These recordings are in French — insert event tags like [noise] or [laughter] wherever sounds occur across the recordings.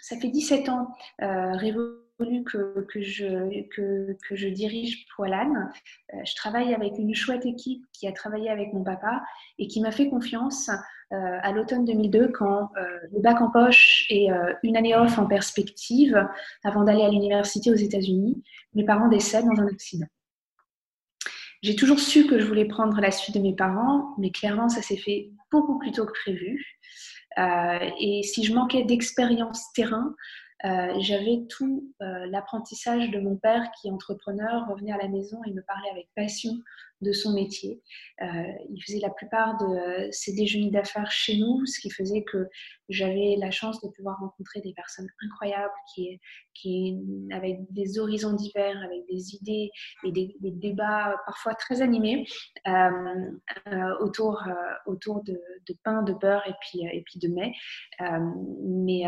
ça fait 17 ans, Révolution que, que, je, que, je dirige Poilane. Euh, je travaille avec une chouette équipe qui a travaillé avec mon papa et qui m'a fait confiance euh, à l'automne 2002 quand euh, le bac en poche et une année off en perspective avant d'aller à l'université aux États-Unis, mes parents décèdent dans un accident. J'ai toujours su que je voulais prendre la suite de mes parents, mais clairement, ça s'est fait beaucoup plus tôt que prévu. Et si je manquais d'expérience terrain, euh, j'avais tout euh, l'apprentissage de mon père qui entrepreneur, revenait à la maison et me parlait avec passion de son métier. Euh, il faisait la plupart de ses déjeuners d'affaires chez nous, ce qui faisait que j'avais la chance de pouvoir rencontrer des personnes incroyables qui, qui avec des horizons divers, avec des idées et des, débats parfois très animés autour, autour de, pain, de beurre et puis, et puis de mets. mais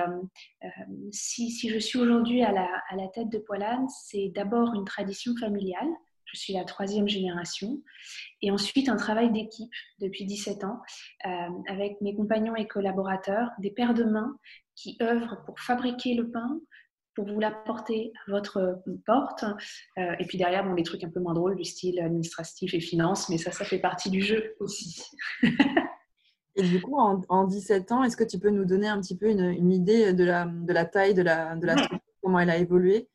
si si, je suis aujourd'hui à la, à la, tête de Poilane, c'est d'abord une tradition familiale. Je suis la troisième génération. Et ensuite, un travail d'équipe depuis 17 ans euh, avec mes compagnons et collaborateurs, des paires de mains qui œuvrent pour fabriquer le pain, pour vous l'apporter à votre porte. Euh, et puis derrière, bon, des trucs un peu moins drôles du style administratif et finance, mais ça, ça fait partie du jeu aussi. Et du coup, en, 17 ans, est-ce que tu peux nous donner un petit peu une, idée de la, de la, taille de la, de la structure, comment elle a évolué?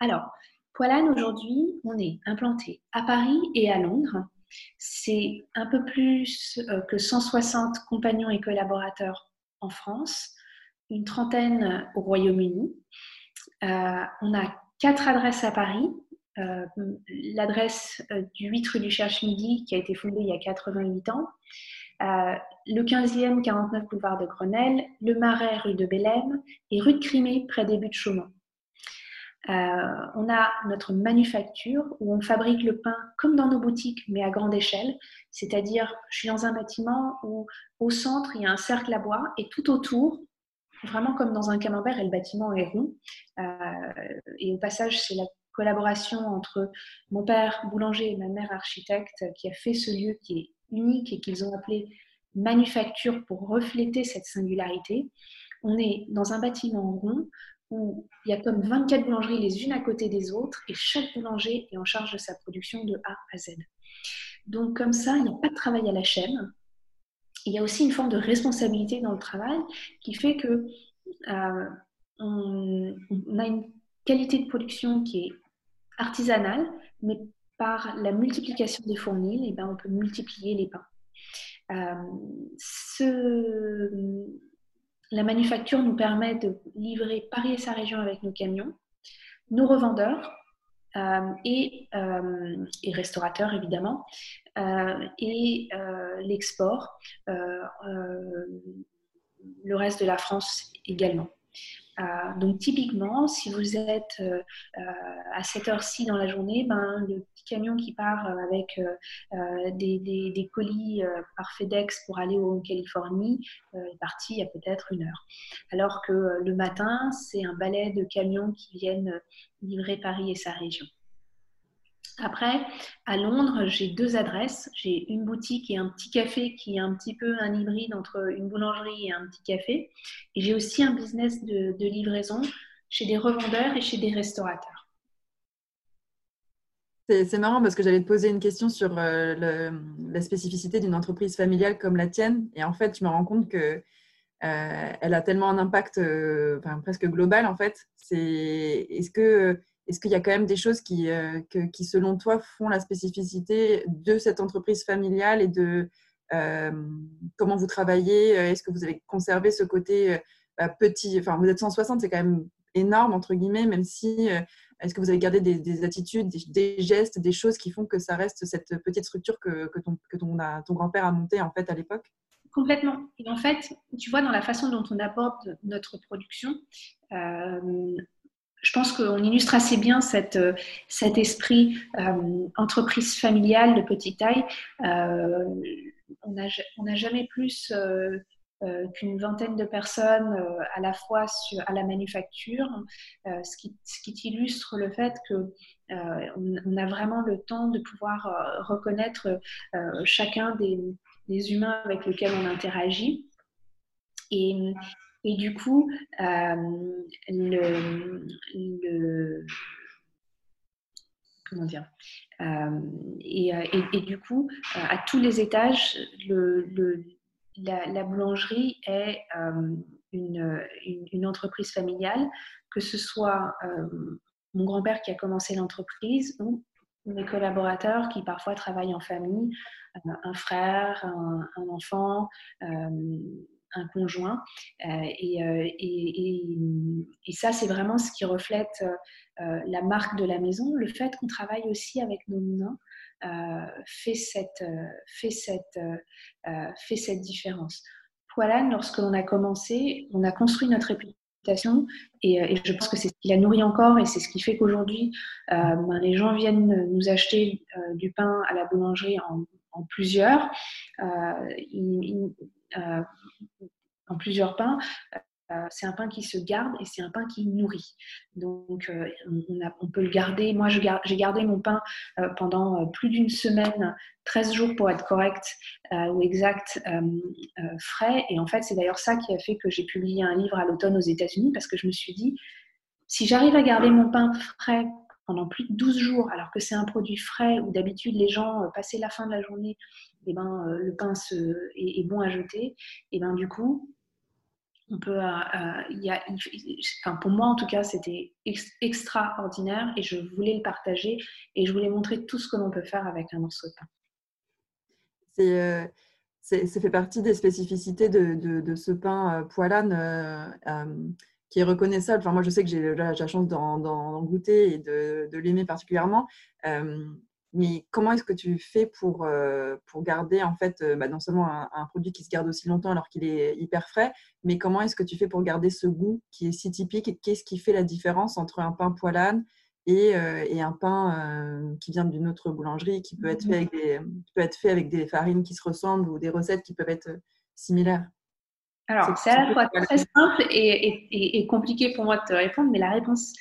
Alors, Poilane, aujourd'hui, on est implanté à Paris et à Londres. C'est un peu plus euh, que 160 compagnons et collaborateurs en France, une trentaine au Royaume-Uni. Euh, on a quatre adresses à Paris. Euh, l'adresse du 8 rue du Cherche-Midi qui a été fondée il y a 88 ans. Le 15e 49 boulevard de Grenelle, le Marais rue de Bélème et rue de Crimée près des buts de Chaumont. Euh, on a notre manufacture où on fabrique le pain comme dans nos boutiques, mais à grande échelle. C'est-à-dire, je suis dans un bâtiment où au centre, il y a un cercle à bois et tout autour, vraiment comme dans un camembert, et le bâtiment est rond. Euh, et au passage, c'est la collaboration entre mon père boulanger et ma mère architecte qui a fait ce lieu qui est unique et qu'ils ont appelé manufacture pour refléter cette singularité. On est dans un bâtiment rond où il y a comme 24 boulangeries les unes à côté des autres et chaque boulanger est en charge de sa production de A à Z. Donc comme ça, il n'y a pas de travail à la chaîne. Il y a aussi une forme de responsabilité dans le travail qui fait que euh, on, a une qualité de production qui est artisanale, mais par la multiplication des fournils, et eh ben, on peut multiplier les pains. Euh, la manufacture nous permet de livrer Paris et sa région avec nos camions, nos revendeurs euh, euh, et, restaurateurs évidemment, et l'export, le reste de la France également. Euh, donc typiquement, si vous êtes euh, euh, à cette heure-ci dans la journée, ben, le petit camion qui part avec des, des, colis par FedEx pour aller en Californie est parti il y a peut-être une heure. Alors que le matin, c'est un balai de camions qui viennent livrer Paris et sa région. Après, à Londres, j'ai deux adresses. J'ai une boutique et un petit café qui est un petit peu un hybride entre une boulangerie et un petit café. Et j'ai aussi un business de, livraison chez des revendeurs et chez des restaurateurs. C'est marrant parce que j'allais te poser une question sur euh, la spécificité d'une entreprise familiale comme la tienne. Et en fait, je me rends compte que euh, elle a tellement un impact euh, presque global en fait. Est-ce que est-ce qu'il y a quand même des choses qui, euh, qui, selon toi, font la spécificité de cette entreprise familiale et de euh, comment vous travaillez Est-ce que vous avez conservé ce côté euh, bah, petit Enfin, vous êtes 160, c'est quand même énorme, entre guillemets, même si. Est-ce que vous avez gardé des, attitudes, des, gestes, des choses qui font que ça reste cette petite structure que, que que ton grand-père a montée en fait à l'époque? Complètement. Et en fait, tu vois, dans la façon dont on aborde notre production, je pense qu'on illustre assez bien euh, cet esprit euh, entreprise familiale de petite taille. Euh, on n'a jamais plus qu'une vingtaine de personnes à la fois à la manufacture, ce, qui, illustre le fait que on, a vraiment le temps de pouvoir reconnaître chacun des, humains avec lesquels on interagit. Et du coup, le, comment dire et, et, du coup, à tous les étages, la, boulangerie est une, entreprise familiale, que ce soit mon grand-père qui a commencé l'entreprise ou mes collaborateurs qui parfois travaillent en famille, euh, un frère, un, enfant, euh, conjoint. Euh, et, et, ça, c'est vraiment ce qui reflète la marque de la maison. Le fait qu'on travaille aussi avec nos mains fait, cette, fait, cette, fait cette différence. Poilane, lorsque l'on a commencé, on a construit notre réputation euh, et, je pense que c'est ce qui la nourrit encore et c'est ce qui fait qu'aujourd'hui, euh, ben, les gens viennent nous acheter euh, du pain à la boulangerie en, plusieurs, en plusieurs pains. Euh, c'est un pain qui se garde et c'est un pain qui nourrit. Donc, euh, on, peut le garder. Moi, j'ai gardé mon pain euh, pendant plus d'une semaine, 13 jours pour être correct ou exact, frais. Et en fait, c'est d'ailleurs ça qui a fait que j'ai publié un livre à l'automne aux États-Unis parce que je me suis dit, si j'arrive à garder mon pain frais pendant plus de 12 jours, alors que c'est un produit frais où d'habitude les gens, passaient la fin de la journée, eh ben, le pain est, bon à jeter, et ben du coup, on peut, euh, euh, y a, enfin, pour moi en tout cas, c'était extraordinaire et je voulais le partager et je voulais montrer tout ce que l'on peut faire avec un morceau de pain. C'est, euh, ça fait partie des spécificités de, de, ce pain poilane qui est reconnaissable. Enfin, moi, je sais que j'ai la chance d'en, goûter et de, de l'aimer particulièrement. Mais comment est-ce que tu fais pour, euh, pour garder en fait euh, bah, non seulement un, produit qui se garde aussi longtemps alors qu'il est hyper frais, mais comment est-ce que tu fais pour garder ce goût qui est si typique et qu'est-ce qui fait la différence entre un pain poilane et, euh, et un pain qui vient d'une autre boulangerie qui peut, être fait avec des, peut être fait avec des farines qui se ressemblent ou des recettes qui peuvent être similaires? Alors, c'est à la fois très simple et, et, et, compliqué pour moi de te répondre, mais la réponse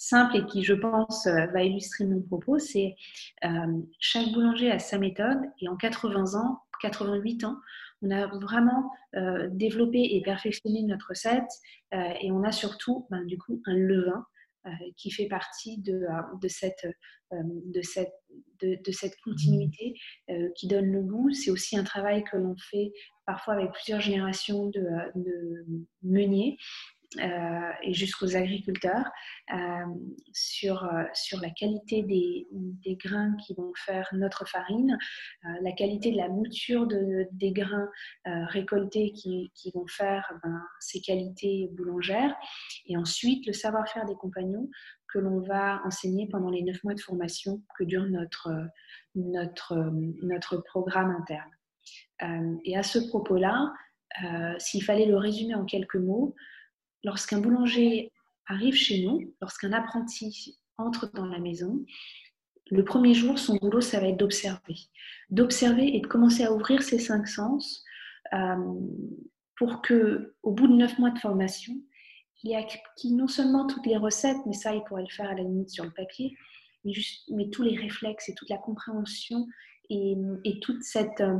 simple et qui, je pense, euh, va illustrer mon propos, c'est euh, chaque boulanger a sa méthode et en 80 ans, 88 ans, on a vraiment euh, développé et perfectionné notre recette et on a surtout, ben, du coup, un levain qui fait partie de, de cette, de, cette, de, cette, continuité qui donne le goût. C'est aussi un travail que l'on fait parfois avec plusieurs générations de, meuniers euh, et jusqu'aux agriculteurs euh, sur, euh, sur la qualité des, des, grains qui vont faire notre farine, la qualité de la mouture de, des grains récoltés qui, qui, vont faire ben, ces qualités boulangères, et ensuite le savoir-faire des compagnons que l'on va enseigner pendant les neuf mois de formation que dure notre, notre, notre programme interne. Et à ce propos-là, s'il fallait le résumer en quelques mots, lorsqu'un boulanger arrive chez nous, lorsqu'un apprenti entre dans la maison, le premier jour, son boulot, ça va être d'observer. D'observer et de commencer à ouvrir ses cinq sens euh, pour que, au bout de neuf mois de formation, il ait acquis non seulement toutes les recettes, mais ça, il pourrait le faire à la limite sur le papier, mais, tous les réflexes et toute la compréhension et, toute cette, euh,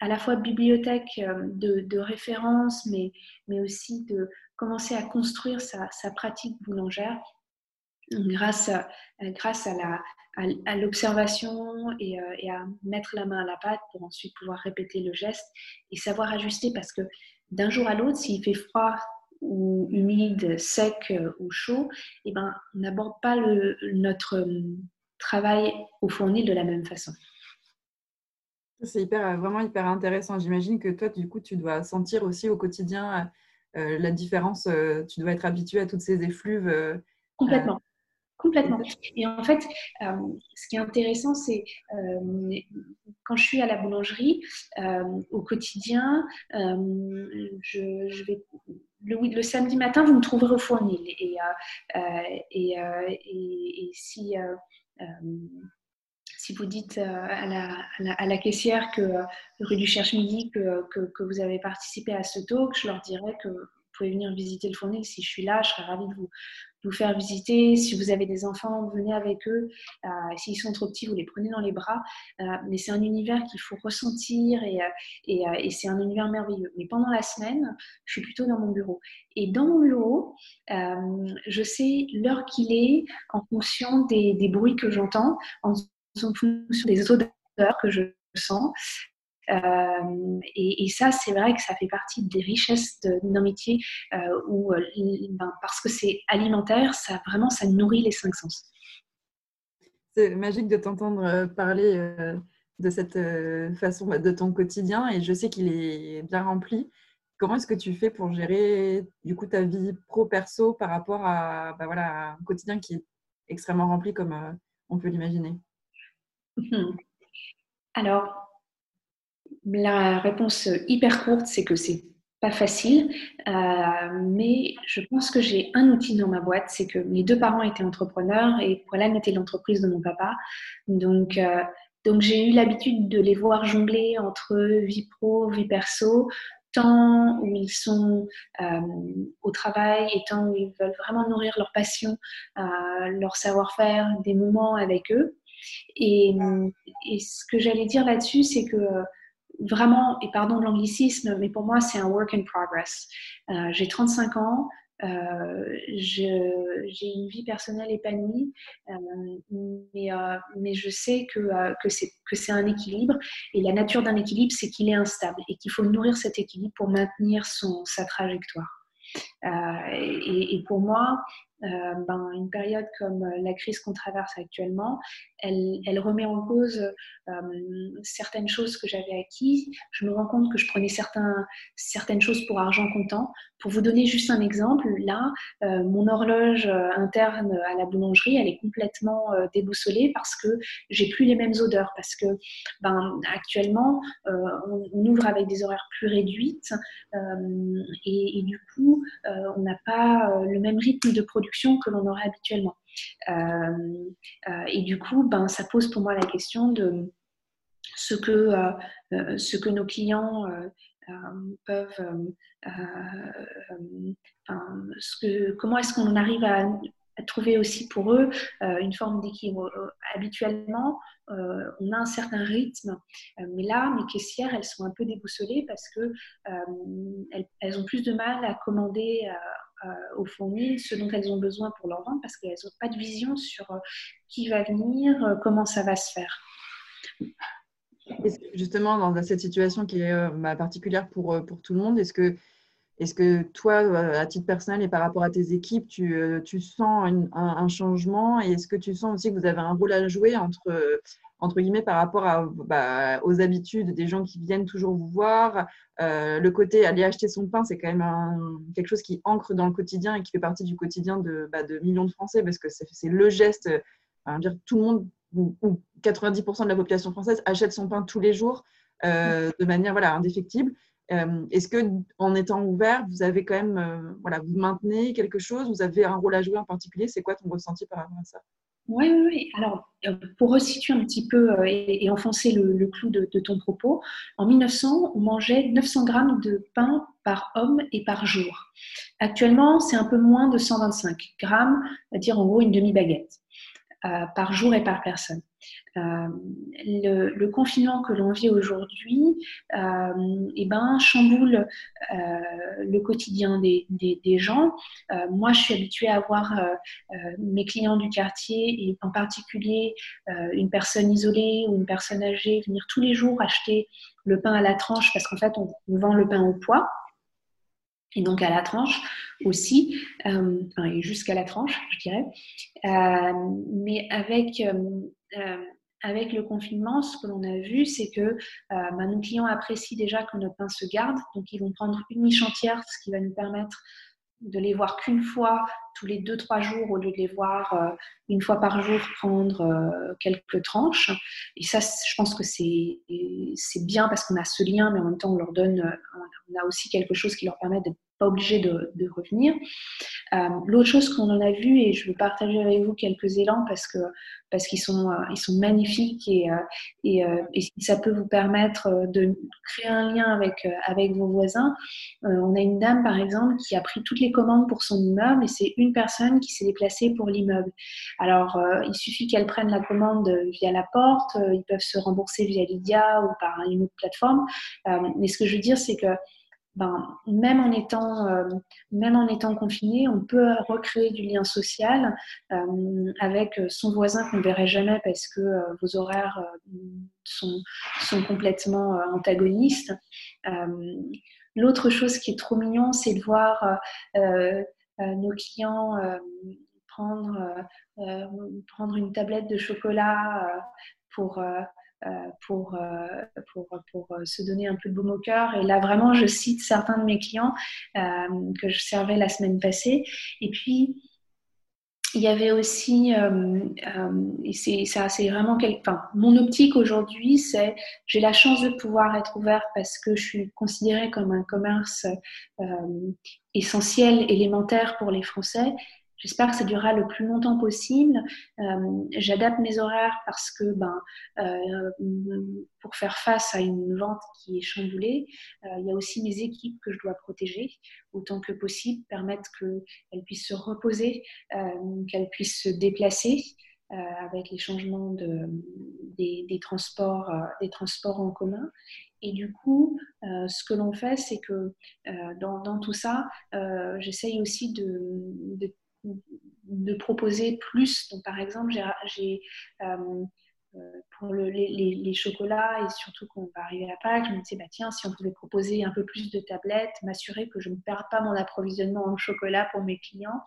à la fois bibliothèque euh, de, références, mais, mais aussi de, commencer à construire sa, pratique boulangère grâce, à, grâce à, à, l'observation et, euh, et, à mettre la main à la pâte pour ensuite pouvoir répéter le geste et savoir ajuster parce que d'un jour à l'autre, s'il fait froid ou humide, sec euh, ou chaud, eh ben, on n'aborde pas le, notre travail au fournil de la même façon. C'est hyper, vraiment hyper intéressant. J'imagine que toi, du coup, tu dois sentir aussi au quotidien euh, la différence, euh, tu dois être habitué à toutes ces effluves. Euh, Complètement. Complètement. Et en fait, ce qui est intéressant, c'est quand je suis à la boulangerie, au quotidien, le, samedi matin, vous me trouverez au fournil. Et, si si vous dites à la, à, la, caissière que rue du Cherche-Midi que, que, vous avez participé à ce talk, je leur dirais que pouvez venir visiter le fournil. Si je suis là, je serais ravie de vous, vous faire visiter. Si vous avez des enfants, venez avec eux. Euh, s'ils sont trop petits, vous les prenez dans les bras. Euh, mais c'est un univers qu'il faut ressentir et, et, c'est un univers merveilleux. Mais pendant la semaine, je suis plutôt dans mon bureau. Et dans mon bureau, je sais l'heure qu'il est en fonction des, des bruits que j'entends, en fonction des odeurs que je sens. Euh, et, ça, c'est vrai que ça fait partie des richesses d'un métier euh, où, euh, ben, parce que c'est alimentaire, ça vraiment, ça nourrit les cinq sens. C'est magique de t'entendre parler de cette façon bah, de ton quotidien et je sais qu'il est bien rempli. Comment est-ce que tu fais pour gérer du coup ta vie pro-perso par rapport à, bah, voilà, un quotidien qui est extrêmement rempli comme on peut l'imaginer? Alors, la réponse hyper courte, c'est que c'est pas facile, euh, mais je pense que j'ai un outil dans ma boîte, c'est que mes deux parents étaient entrepreneurs et voilà était l'entreprise de mon papa. Donc, euh, donc j'ai eu l'habitude de les voir jongler entre vie pro, vie perso, tant où ils sont euh, au travail et tant où ils veulent vraiment nourrir leur passion, leur savoir-faire, des moments avec eux. Et, et ce que j'allais dire là-dessus, c'est que vraiment, et pardon de l'anglicisme, mais pour moi, c'est un work in progress. Euh, j'ai 35 ans, euh, j'ai une vie personnelle épanouie, euh, mais, euh, mais, je sais que, que c'est un équilibre. Et la nature d'un équilibre, c'est qu'il est instable et qu'il faut nourrir cet équilibre pour maintenir son, sa trajectoire. Et, et, pour moi, euh, ben, une période comme euh, la crise qu'on traverse actuellement, elle, remet en cause euh, certaines choses que j'avais acquises. Je me rends compte que je prenais certaines choses pour argent comptant. Pour vous donner juste un exemple, là, mon horloge interne à la boulangerie, elle est complètement déboussolée parce que j'ai plus les mêmes odeurs. Parce que ben, actuellement, on, ouvre avec des horaires plus réduites et, du coup, on n'a pas le même rythme de production que l'on aurait habituellement. Euh, euh, et du coup, ben, ça pose pour moi la question de ce que, euh, ce que nos clients peuvent... ce que, comment est-ce qu'on arrive à, trouver aussi pour eux une forme d'équilibre? habituellement, on a un certain rythme, mais là, mes caissières, elles sont un peu déboussolées parce que elles, elles, ont plus de mal à commander aux fourmis ce dont elles ont besoin pour leur vente parce qu'elles n'ont pas de vision sur euh, qui va venir, euh, comment ça va se faire. Justement, dans cette situation qui est bah, particulière pour, pour tout le monde, est-ce que, est que toi, à titre personnel et par rapport à tes équipes, tu, tu sens un, changement et est-ce que tu sens aussi que vous avez un rôle à jouer entre entre guillemets, par rapport bah, aux habitudes des gens qui viennent toujours vous voir? Euh, le côté aller acheter son pain, c'est quand même quelque chose qui ancre dans le quotidien et qui fait partie du quotidien de, bah, de millions de Français parce que c'est le geste. dire, tout le monde, ou, 90% de la population française, achète son pain tous les jours euh, de manière voilà, indéfectible. Euh, est-ce que en étant ouvert, vous avez quand même, voilà, vous maintenez quelque chose, vous avez un rôle à jouer en particulier? C'est quoi ton ressenti par rapport à ça? Oui, oui, oui. Alors, euh, pour resituer un petit peu euh, et, enfoncer le, clou de, ton propos, en 1900, on mangeait 900 grammes de pain par homme et par jour. Actuellement, c'est un peu moins de 125 grammes, c'est-à-dire en gros une demi-baguette euh, par jour et par personne. Euh, le, confinement que l'on vit aujourd'hui euh, eh ben, chamboule euh, le quotidien des, gens. moi, je suis habituée à voir mes clients du quartier et en particulier une personne isolée ou une personne âgée venir tous les jours acheter le pain à la tranche parce qu'en fait, on, vend le pain au poids et donc à la tranche aussi, euh, jusqu'à la tranche, je dirais. Euh, mais avec, euh, avec le confinement, ce que l'on a vu, c'est que bah, nos clients apprécient déjà que notre pain se garde, donc ils vont prendre une niche entière, ce qui va nous permettre de les voir qu'une fois tous les deux, trois jours au lieu de les voir euh, une fois par jour prendre euh, quelques tranches. Et ça, je pense que c'est bien parce qu'on a ce lien, mais en même temps, on leur donne, euh, on a aussi quelque chose qui leur permet d'être pas obligé de, revenir. Euh, l'autre chose qu'on en a vu, et je veux partager avec vous quelques élans parce que parce qu'ils sont euh, ils sont magnifiques et, euh, et, ça peut vous permettre de créer un lien avec avec vos voisins. on a une dame par exemple qui a pris toutes les commandes pour son immeuble et c'est une personne qui s'est déplacée pour l'immeuble. Alors il suffit qu'elle prenne la commande via la porte, ils peuvent se rembourser via Lydia ou par une autre plateforme. mais ce que je veux dire c'est que ben, même, en étant, euh, étant confiné, on peut recréer du lien social euh, avec son voisin qu'on ne verrait jamais parce que euh, vos horaires sont, complètement antagonistes. L'autre chose qui est trop mignon, c'est de voir nos clients prendre, une tablette de chocolat pour pour, euh, pour, pour, euh, se donner un peu de baume au cœur. Et là, vraiment, je cite certains de mes clients que je servais la semaine passée. Et puis, il y avait aussi, et c'est, ça, c'est vraiment enfin, mon optique aujourd'hui, c'est j'ai la chance de pouvoir être ouverte parce que je suis considérée comme un commerce essentiel, élémentaire pour les Français. J'espère que ça durera le plus longtemps possible. Euh, j'adapte mes horaires parce que, ben, euh, pour faire face à une vente qui est chamboulée, euh, il y a aussi mes équipes que je dois protéger autant que possible, permettre qu'elles puissent se reposer, qu'elles puissent se déplacer. avec les changements de, des, transports, des transports en commun. Et du coup, ce que l'on fait, c'est que dans, tout ça, j'essaye aussi de, de proposer plus. Donc, par exemple, j'ai euh, pour les, chocolats et surtout quand on va arriver à Pâques, je me disais, bah, tiens, si on pouvait proposer un peu plus de tablettes, m'assurer que je ne perds pas mon approvisionnement en chocolat pour mes clients.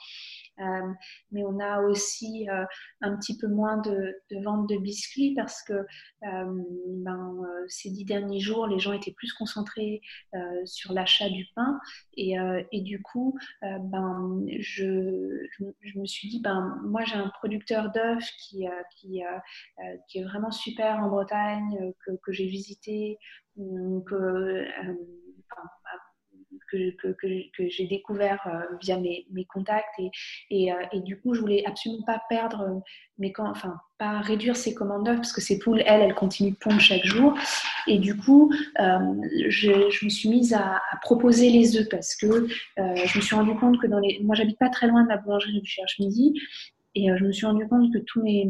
Euh, mais on a aussi euh, un petit peu moins de, vente de biscuits parce que ben, ces dix derniers jours, les gens étaient plus concentrés sur l'achat du pain. Et, et du coup, ben, je, je, me suis dit, ben, moi j'ai un producteur d'œufs qui, qui, qui vraiment super en Bretagne, euh, que, j'ai visité, euh, que, que, que, j'ai découvert euh, via mes, contacts. Et, et, et, du coup, je voulais absolument pas perdre mes enfin, pas réduire ses commandes d'œufs parce que ces poules, elles, elles continuent de pondre chaque jour. Et du coup, je, je, me suis mise à, proposer les œufs parce que je me suis rendu compte que dans les. Moi, j'habite pas très loin de la boulangerie du Cherche-Midi et euh, je me suis rendu compte que tous mes,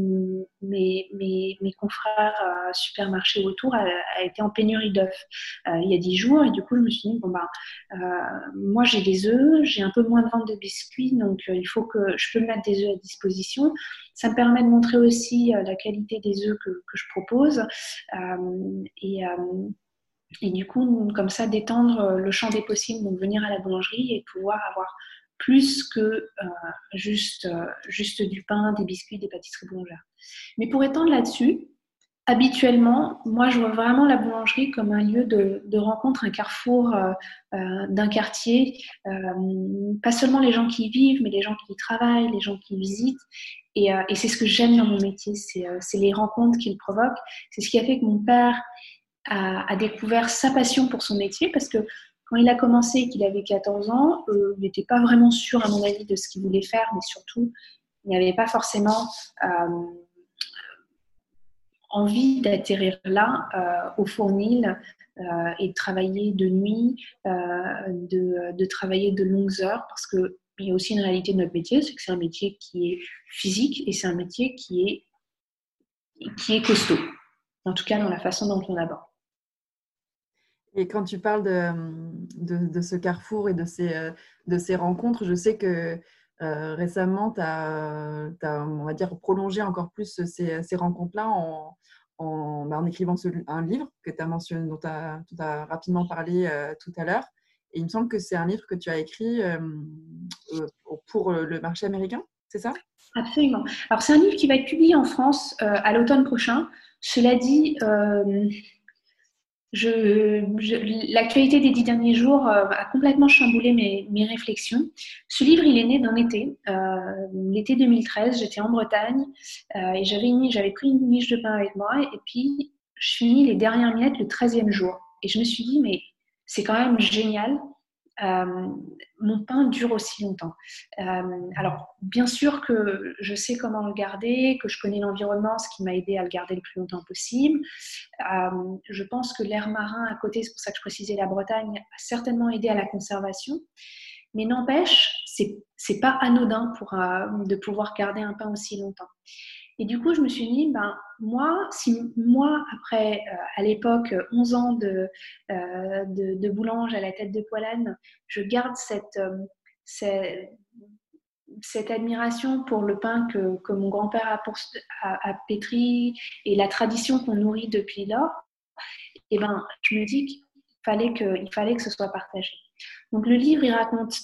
mes, mes, confrères à supermarchés autour étaient en pénurie d'œufs euh, il y a 10 jours. Et du coup, je me suis dit, bon, bah, euh, moi j'ai des œufs, j'ai un peu moins de vente de biscuits, donc il faut que je peux mettre des œufs à disposition. Ça me permet de montrer aussi la qualité des œufs que, que je propose. et. Et du coup, comme ça, d'étendre le champ des possibles, donc venir à la boulangerie et pouvoir avoir plus que euh, juste, euh, juste du pain, des biscuits, des pâtisseries boulangères. Mais pour étendre là-dessus, habituellement, moi, je vois vraiment la boulangerie comme un lieu de, rencontre, un carrefour euh, d'un quartier. pas seulement les gens qui y vivent, mais les gens qui y travaillent, les gens qui y visitent. Et, c'est ce que j'aime dans mon métier, c'est les rencontres qu'il provoque. C'est ce qui a fait que mon père a, a, découvert sa passion pour son métier, parce que quand il a commencé qu'il avait 14 ans, euh, il n'était pas vraiment sûr, à mon avis, de ce qu'il voulait faire, mais surtout, il n'y avait pas forcément euh, envie d'atterrir là, euh, au fournil, et de travailler de nuit, de, travailler de longues heures, parce qu'il y a aussi une réalité de notre métier, c'est que c'est un métier qui est physique et c'est un métier qui est, qui est costaud, en tout cas dans la façon dont on l'aborde. Et quand tu parles de, de, ce carrefour et de ces, euh, de ces rencontres, je sais que euh, récemment, tu as, on va dire, prolongé encore plus ces, ces rencontres-là en, en, bah, en, écrivant un livre que as mentionné, dont tu as, as, rapidement parlé euh, tout à l'heure. Et il me semble que c'est un livre que tu as écrit pour le marché américain, c'est ça? Absolument. Alors, c'est un livre qui va être publié en France à l'automne prochain. Cela dit, l'actualité des dix derniers jours euh, a complètement chamboulé mes, réflexions. Ce livre, il est né d'un été, euh, l'été 2013. J'étais en Bretagne euh, et j'avais, pris une miche de pain avec moi et puis je finis les dernières miettes le 13e jour. Et je me suis dit, mais c'est quand même génial euh, mon pain dure aussi longtemps. Euh, alors, bien sûr que je sais comment le garder, que je connais l'environnement, ce qui m'a aidé à le garder le plus longtemps possible. Euh, je pense que l'air marin à côté, c'est pour ça que je précisais la Bretagne, a certainement aidé à la conservation. Mais n'empêche, c'est, c'est pas anodin de pouvoir garder un pain aussi longtemps. Et du coup, je me suis dit, ben, moi, si moi, après, euh, à l'époque, 11 ans de, euh, de, boulange à la tête de poilane, je garde cette, euh, cette, admiration pour le pain que, que mon grand-père a, a, a, pétri et la tradition qu'on nourrit depuis lors, et eh ben, je me dis qu'il fallait que, il fallait que ce soit partagé. Donc le livre, il raconte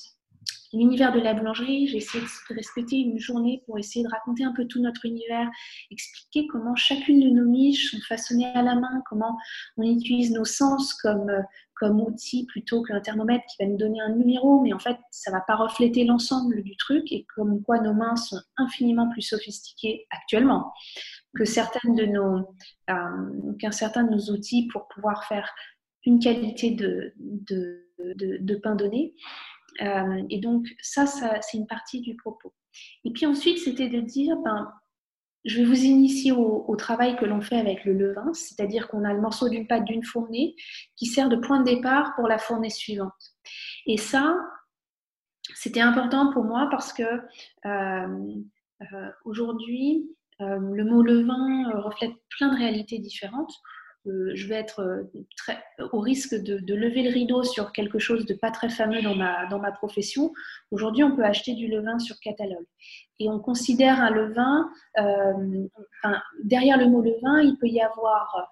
l'univers de la boulangerie. J'ai essayé de respecter une journée pour essayer de raconter un peu tout notre univers, expliquer comment chacune de nos niches sont façonnées à la main, comment on utilise nos sens comme, comme outil plutôt qu'un thermomètre qui va nous donner un numéro, mais en fait, ça ne va pas refléter l'ensemble du truc et comme quoi nos mains sont infiniment plus sophistiquées actuellement que certaines de nos, euh, qu'un certain de nos outils pour pouvoir faire une qualité de, de, de pain donné. Euh, et donc, ça, c'est une partie du propos. Et puis ensuite, c'était de dire, ben, je vais vous initier au, travail que l'on fait avec le levain, c'est-à-dire qu'on a le morceau d'une pâte d'une fournée qui sert de point de départ pour la fournée suivante. Et ça, c'était important pour moi parce que euh, euh, aujourd'hui, le mot levain reflète plein de réalités différentes. Euh, je vais être euh, au risque de, lever le rideau sur quelque chose de pas très fameux dans ma, profession. Aujourd'hui, on peut acheter du levain sur catalogue. Et on considère un levain, euh, derrière le mot levain, il peut y avoir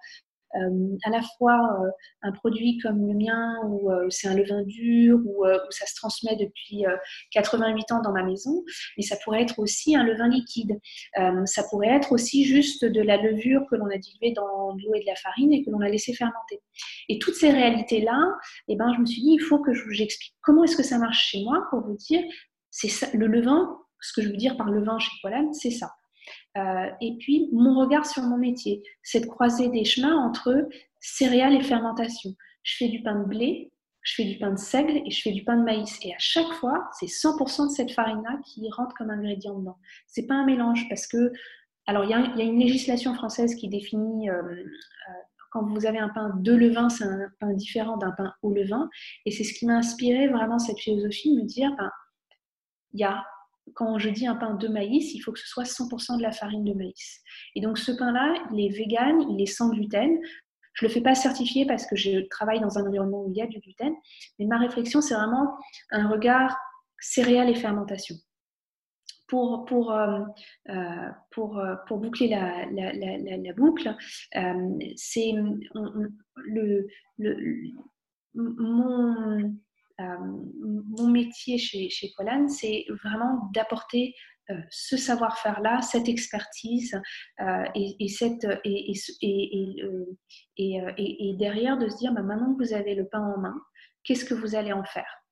à la fois euh, un produit comme le mien où euh, c'est un levain dur, où, ça se transmet depuis 88 ans dans ma maison, mais ça pourrait être aussi un levain liquide. ça pourrait être aussi juste de la levure que l'on a diluée dans de l'eau et de la farine et que l'on a laissé fermenter. Et toutes ces réalités-là, eh ben, je me suis dit, il faut que j'explique comment est-ce que ça marche chez moi pour vous dire, c'est le levain, ce que je veux dire par levain chez Poilane, c'est ça. Euh, et puis, mon regard sur mon métier, c'est de croiser des chemins entre céréales et fermentation. Je fais du pain de blé, je fais du pain de seigle et je fais du pain de maïs. Et à chaque fois, c'est 100% de cette farine-là qui rentre comme ingrédient dedans. C'est pas un mélange parce que, alors il y, a, une législation française qui définit euh, euh, quand vous avez un pain de levain, c'est un pain différent d'un pain au levain. Et c'est ce qui m'a inspiré vraiment cette philosophie, de me dire, ben, il y a quand je dis un pain de maïs, il faut que ce soit 100% de la farine de maïs. Et donc ce pain-là, il est vegan, il est sans gluten. Je ne le fais pas certifier parce que je travaille dans un environnement où il y a du gluten, mais ma réflexion, c'est vraiment un regard céréales et fermentation. Pour, pour, euh, euh, pour, euh, pour, boucler la, la, la, boucle, c'est le, le, mon, mon métier chez, chez Polan, c'est vraiment d'apporter euh, ce savoir-faire-là, cette expertise euh, et, derrière de se dire bah, maintenant que vous avez le pain en main, qu'est-ce que vous allez en faire?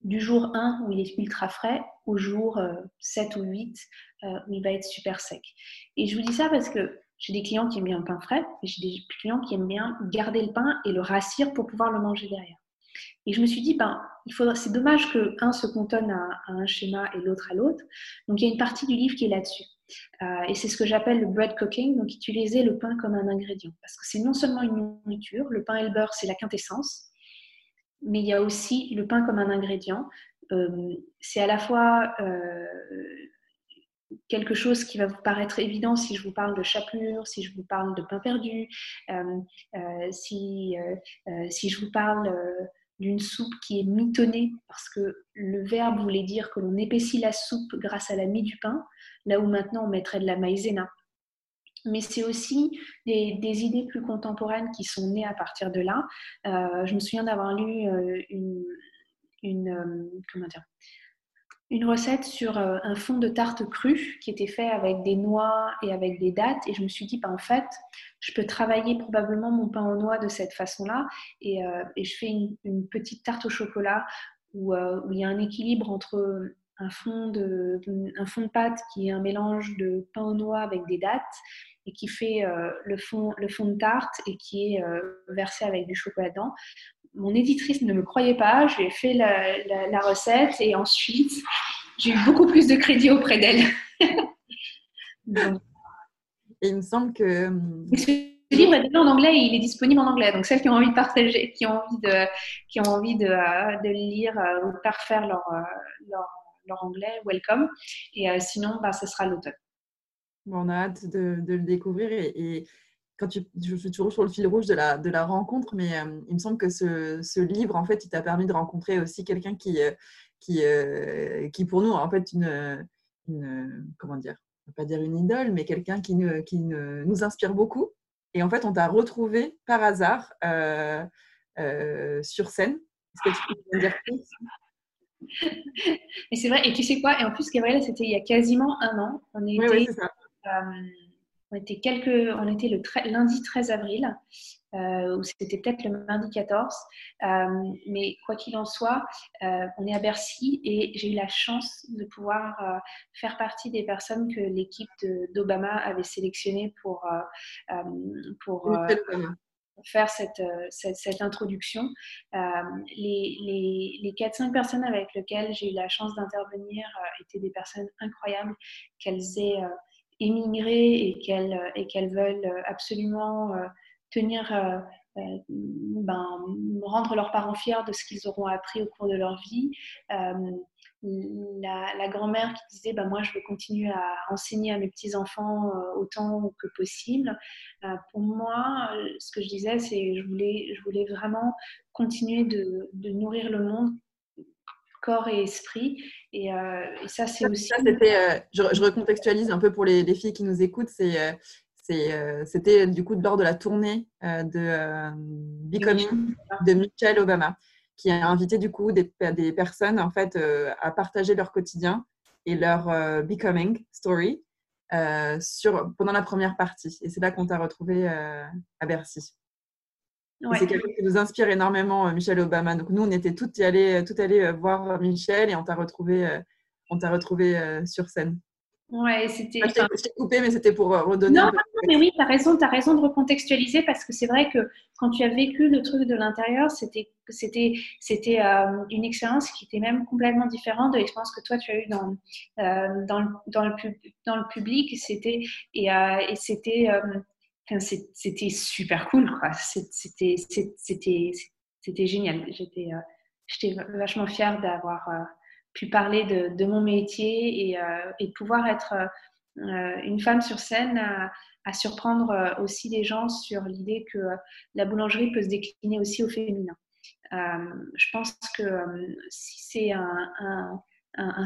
Du jour 1 où il est ultra frais au jour 7 ou 8 où il va être super sec. Et je vous dis ça parce que j'ai des clients qui aiment bien le pain frais, mais j'ai des clients qui aiment bien garder le pain et le rassir pour pouvoir le manger derrière. Et je me suis dit, ben, c'est dommage que un se cantonne à, un schéma et l'autre à l'autre. Donc il y a une partie du livre qui est là-dessus. Euh, et c'est ce que j'appelle le bread cooking, donc utiliser le pain comme un ingrédient. Parce que c'est non seulement une nourriture, le pain et le beurre, c'est la quintessence, mais il y a aussi le pain comme un ingrédient. Euh, c'est à la fois euh, quelque chose qui va vous paraître évident si je vous parle de chapelure, si je vous parle de pain perdu, si, si je vous parle d'une soupe qui est mitonnée, parce que le verbe voulait dire que l'on épaissit la soupe grâce à la mie du pain, là où maintenant on mettrait de la maïzena. Mais c'est aussi des, idées plus contemporaines qui sont nées à partir de là. Euh, je me souviens d'avoir lu euh, une, une euh, comment dire, une recette sur euh, un fond de tarte crue qui était fait avec des noix et avec des dattes. Et je me suis dit, bah, en fait, je peux travailler probablement mon pain aux noix de cette façon-là. Et, euh, je fais une, petite tarte au chocolat euh, où, il y a un équilibre entre un fond, de, pâte qui est un mélange de pain aux noix avec des dattes et qui fait le, fond, le fond de tarte et qui est versé avec du chocolat dedans mon éditrice ne me croyait pas, je lui ai fait la, recette et ensuite j'ai eu beaucoup plus de crédit auprès d'elle. [laughs] et il me semble que. ce livre est déjà en anglais et il est disponible en anglais. Donc celles qui ont envie de partager, qui ont envie de, qui ont envie de, de le lire ou de parfaire leur, leur, leur, anglais, welcome. Et sinon, bah, ce sera l'automne. on a hâte de, de le découvrir et quand tu, je suis toujours sur le fil rouge de la, de la rencontre, mais euh, il me semble que ce, ce, livre, en fait, il t'a permis de rencontrer aussi quelqu'un qui, euh, qui, euh, qui, pour nous, en fait, une, une comment dire, pas dire une idole, mais quelqu'un qui, qui nous inspire beaucoup. Et en fait, on t'a retrouvé par hasard sur scène. Est-ce que tu peux dire plus? [laughs] Et c'est vrai, et tu sais quoi? Et en plus, Gabriel, c'était il y a quasiment un an. On était, oui, oui, c'est ça. On était, quelques, on était le lundi 13 avril, euh, ou c'était peut-être le mardi 14. Euh, mais quoi qu'il en soit, euh, on est à Bercy et j'ai eu la chance de pouvoir faire partie des personnes que l'équipe d'Obama avait sélectionnées pour, pour faire cette, cette, introduction. les, les, les 4-5 personnes avec lesquelles j'ai eu la chance d'intervenir étaient des personnes incroyables, qu'elles aient et qu'elles et qu'elles veulent absolument euh, tenir euh, euh, ben, rendre leurs parents fiers de ce qu'ils auront appris au cours de leur vie. la, grand-mère qui disait ben, Moi, je veux continuer à enseigner à mes petits-enfants autant que possible. pour moi, ce que je disais, c'est je voulais, je voulais vraiment continuer de nourrir le monde corps et esprit. Et, euh, ça, c'est aussi. Euh, je, recontextualise un peu pour les, filles qui nous écoutent. C'est, euh, c'était du coup lors de la tournée de Becoming de Michelle Obama, qui a invité du coup des, des personnes en fait à partager leur quotidien et leur Becoming story sur, pendant la première partie. Et c'est là qu'on t'a retrouvé à Bercy. C'est quelqu'un qui nous inspire énormément, euh, Michelle Obama. Donc nous, on était toutes allées, euh, toutes allées euh, voir Michel et on t'a retrouvé, on t'a retrouvé sur scène. Ouais, c'était. je t'ai coupé, mais c'était pour redonner. Non, mais oui, tu as raison, as raison de recontextualiser parce que c'est vrai que quand tu as vécu le truc de l'intérieur, c'était c'était c'était une expérience qui était même complètement différente de l'expérience que toi tu as eue dans dans, le, dans, le, dans le public. C'était et, et c'était c'était super cool, C'était, c'était, génial. J'étais, euh, vachement fière d'avoir euh, pu parler de, mon métier et, euh, de pouvoir être une femme sur scène à, surprendre aussi les gens sur l'idée que la boulangerie peut se décliner aussi au féminin. je pense que si c'est un,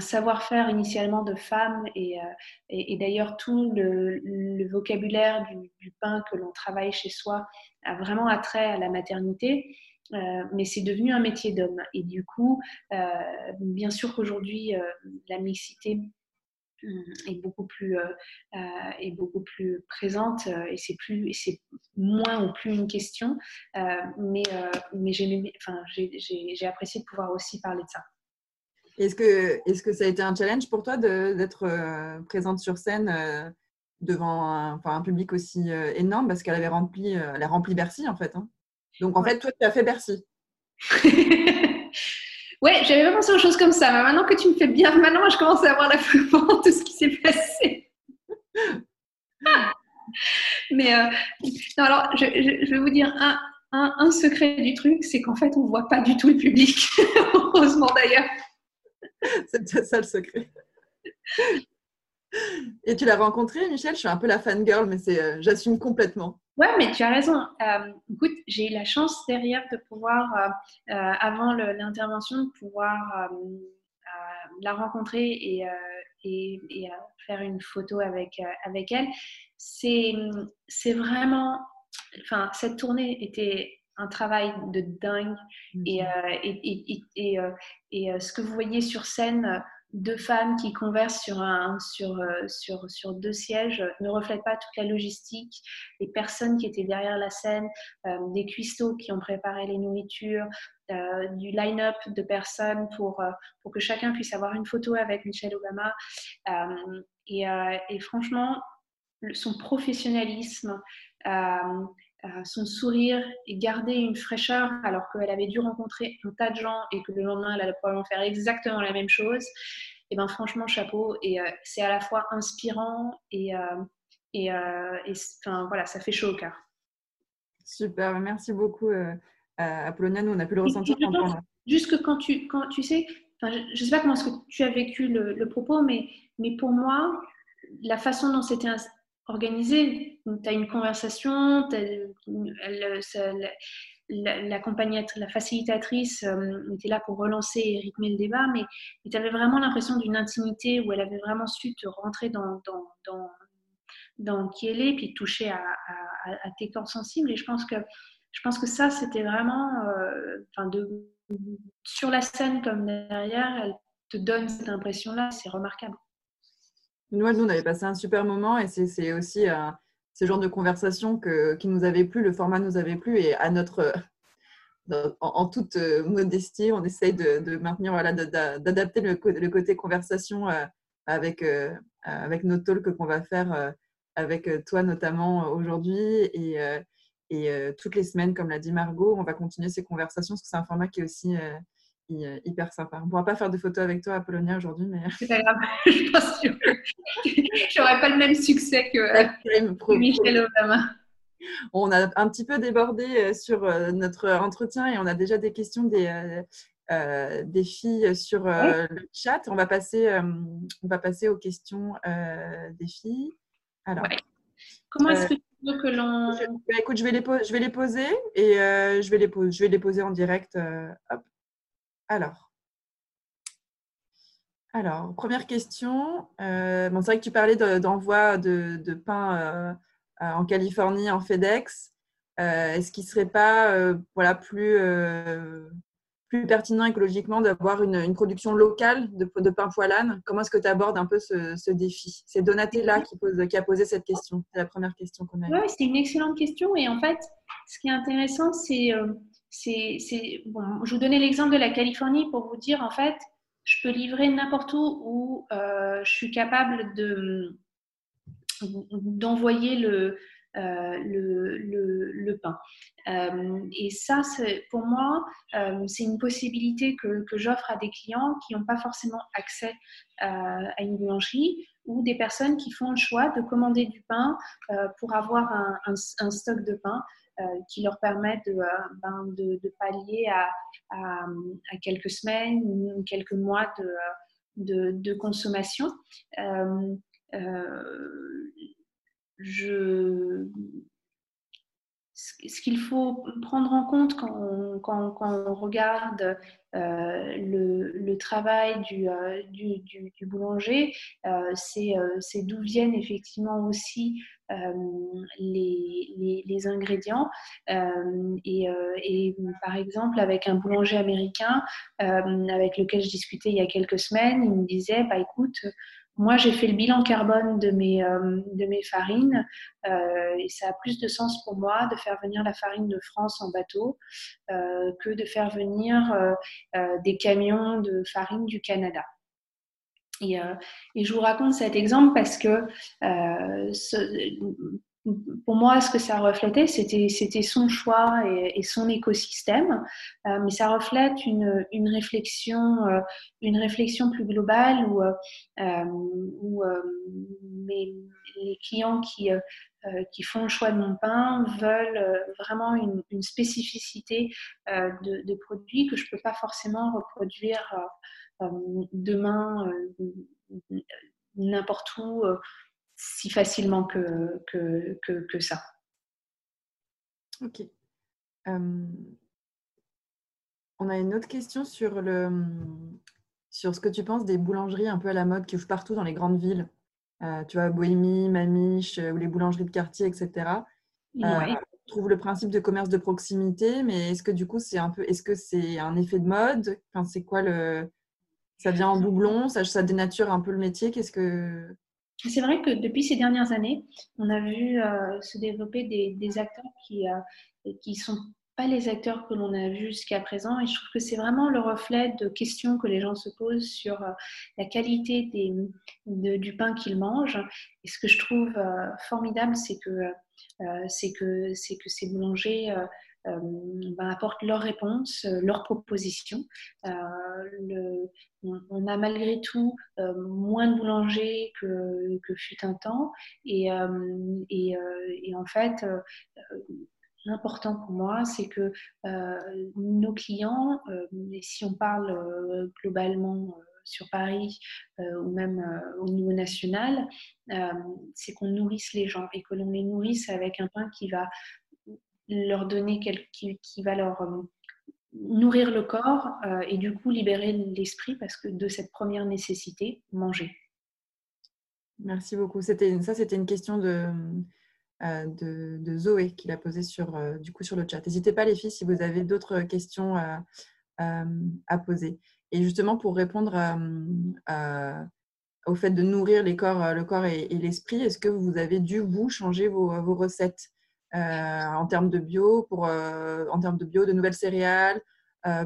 savoir-faire initialement de femmes et, euh, d'ailleurs tout le, vocabulaire du, pain que l'on travaille chez soi a vraiment attrait à la maternité. Euh, mais c'est devenu un métier d'homme. Et du coup, euh, bien sûr qu'aujourd'hui, la mixité est beaucoup plus est beaucoup plus présente et c'est plus c'est moins ou plus une question mais mais j'ai j'ai apprécié de pouvoir aussi parler de ça est-ce que, est que ça a été un challenge pour toi d'être euh, présente sur scène euh, devant un, un, public aussi euh, énorme? Parce qu'elle avait rempli, elle a rempli Bercy en fait. Hein. Donc en fait, toi, tu as fait Bercy. [laughs] ouais, j'avais pas pensé aux choses comme ça. Mais maintenant que tu me fais bien, maintenant, je commence à avoir la [laughs] foi de tout ce qui s'est passé. [laughs] mais non, alors, je, je, vais vous dire un, un, un secret du truc, c'est qu'en fait, on voit pas du tout le public. Heureusement d'ailleurs. [laughs] C'était ça le secret. Et tu l'as rencontré, Michel? Je suis un peu la fangirl, mais c'est, euh, j'assume complètement. Ouais, mais tu as raison. Euh, écoute, j'ai eu la chance derrière de pouvoir, euh, avant l'intervention, de pouvoir la rencontrer et, et, et faire une photo avec, avec elle. C'est, c'est vraiment. Enfin, cette tournée était un travail de dingue. Et, mhm. euh, et, et, euh, et, euh, ce que vous voyez sur scène, deux femmes qui conversent sur, un, sur, sur, sur deux sièges ne reflète pas toute la logistique, les personnes qui étaient derrière la scène, des cuistots qui ont préparé les nourritures, du line-up de personnes pour, pour que chacun puisse avoir une photo avec Michelle Obama. et, franchement, son professionnalisme, son sourire et garder une fraîcheur alors qu'elle avait dû rencontrer un tas de gens et que le lendemain elle allait probablement faire exactement la même chose, et ben franchement chapeau et c'est à la fois inspirant et et, enfin, voilà ça fait chaud au cœur. Super, merci beaucoup Apollonia, nous on a pu le ressentir. Juste que quand tu quand tu sais, je ne sais pas comment est-ce que tu as vécu le, le propos, mais mais pour moi la façon dont c'était organisé. Tu as une conversation, la, facilitatrice euh, était là pour relancer et rythmer le débat, mais, tu avais vraiment l'impression d'une intimité où elle avait vraiment su te rentrer dans, qui elle est, puis toucher à, tes corps sensibles. Et je pense que, je pense que ça, c'était vraiment, euh, sur la scène comme derrière, elle te donne cette impression-là, c'est remarquable. Nous, nous, on avait passé un super moment et c'est aussi euh, ce genre de conversation que, qui nous avait plu, le format nous avait plu et à notre, [laughs] en, toute euh, modestie, on essaye de, maintenir, voilà, d'adapter le, côté conversation euh, avec, avec nos talks qu'on va faire avec toi notamment aujourd'hui et, et toutes les semaines, comme l'a dit Margot, on va continuer ces conversations parce que c'est un format qui est aussi euh, hyper sympa. On ne pourra pas faire de photos avec toi, Apollonia, aujourd'hui, mais. C'est pas grave, [laughs] je pense que j'aurais pas le même succès que, Michel Obama. On a un petit peu débordé euh, sur euh, notre entretien et on a déjà des questions des, des filles sur le chat. On va, passer, on va passer aux questions des filles. Alors. Comment est-ce que tu veux que l'on. Bah, écoute, je vais, les je vais les poser et je, vais les je vais les poser en direct. hop. Alors, alors, première question. Euh, c'est vrai que tu parlais d'envoi de, pain euh, euh, en Californie en FedEx. Est-ce qu'il ne serait pas voilà, plus, plus pertinent écologiquement d'avoir une, production locale de, pain poilane Comment est-ce que tu abordes un peu ce, défi? C'est Donatella qui, pose, qui a posé cette question. C'est la première question qu'on a. Oui, c'est une excellente question. Et en fait, ce qui est intéressant, c'est je vous donnais l'exemple de la Californie pour vous dire, en fait, je peux livrer n'importe où où euh, je suis capable de, d'envoyer le, euh, pain. Euh, et ça, pour moi, c'est une possibilité que, j'offre à des clients qui n'ont pas forcément accès à une boulangerie ou des personnes qui font le choix de commander du pain pour avoir un, stock de pain qui leur permettent de, euh, ben, pallier à, quelques semaines quelques mois de, de consommation. Euh, je, ce qu'il faut prendre en compte quand on, regarde euh, le, travail du, euh, boulanger, euh, c'est d'où viennent effectivement aussi les, ingrédients. Et, par exemple, avec un boulanger américain avec lequel je discutais il y a quelques semaines, il me disait, bah, écoute, moi, j'ai fait le bilan carbone de mes, euh, de mes farines euh, et ça a plus de sens pour moi de faire venir la farine de France en bateau euh, que de faire venir des camions de farine du Canada. Et, et, je vous raconte cet exemple parce que ce, pour moi, ce que ça reflétait, c'était, son choix et, son écosystème, euh, mais ça reflète une, réflexion, euh, une réflexion plus globale où, euh, les clients qui, font le choix de mon pain veulent vraiment une, une spécificité de, de, produits que je ne peux pas forcément reproduire demain n'importe où si facilement que, que, que, ça. Ok. Euh, on a une autre question sur, le, sur ce que tu penses des boulangeries un peu à la mode qui ouvrent partout dans les grandes villes. Euh, tu vois, Bohémie, Mamiche euh, ou les boulangeries de quartier, etc. Ouais. on trouve le principe de commerce de proximité, mais est-ce que du coup, c'est un peu, est-ce que c'est un effet de mode? Enfin, C'est quoi le. Ça vient en doublon, ça, ça dénature un peu le métier? Qu'est-ce que. C'est vrai que depuis ces dernières années, on a vu euh, se développer des, acteurs qui, euh, qui sont pas les acteurs que l'on a vus jusqu'à présent. Et je trouve que c'est vraiment le reflet de questions que les gens se posent sur euh, la qualité du pain qu'ils mangent. Et ce que je trouve euh, formidable, c'est que, euh, que, que ces boulangers ben, apportent leurs réponses, leurs propositions. Le, on, a malgré tout moins de boulangers que, fut un temps. Et, en fait, important pour moi, c'est que euh, nos clients, euh, si on parle euh, globalement sur Paris ou même au niveau national, c'est qu'on nourrisse les gens et que l'on les nourrisse avec un pain qui va leur donner, qui, qui va leur nourrir le corps et du coup libérer l'esprit parce que de cette première nécessité, manger. Merci beaucoup. Ça, c'était une question de, euh, de, Zoé qui l'a posé sur, euh, sur le chat. N'hésitez pas les filles si vous avez d'autres questions à poser. Et justement, pour répondre au fait de nourrir les corps, le corps et, l'esprit, est-ce que vous avez dû, vous, changer vos, recettes? euh, en termes de bio, pour, en termes de bio, de nouvelles céréales,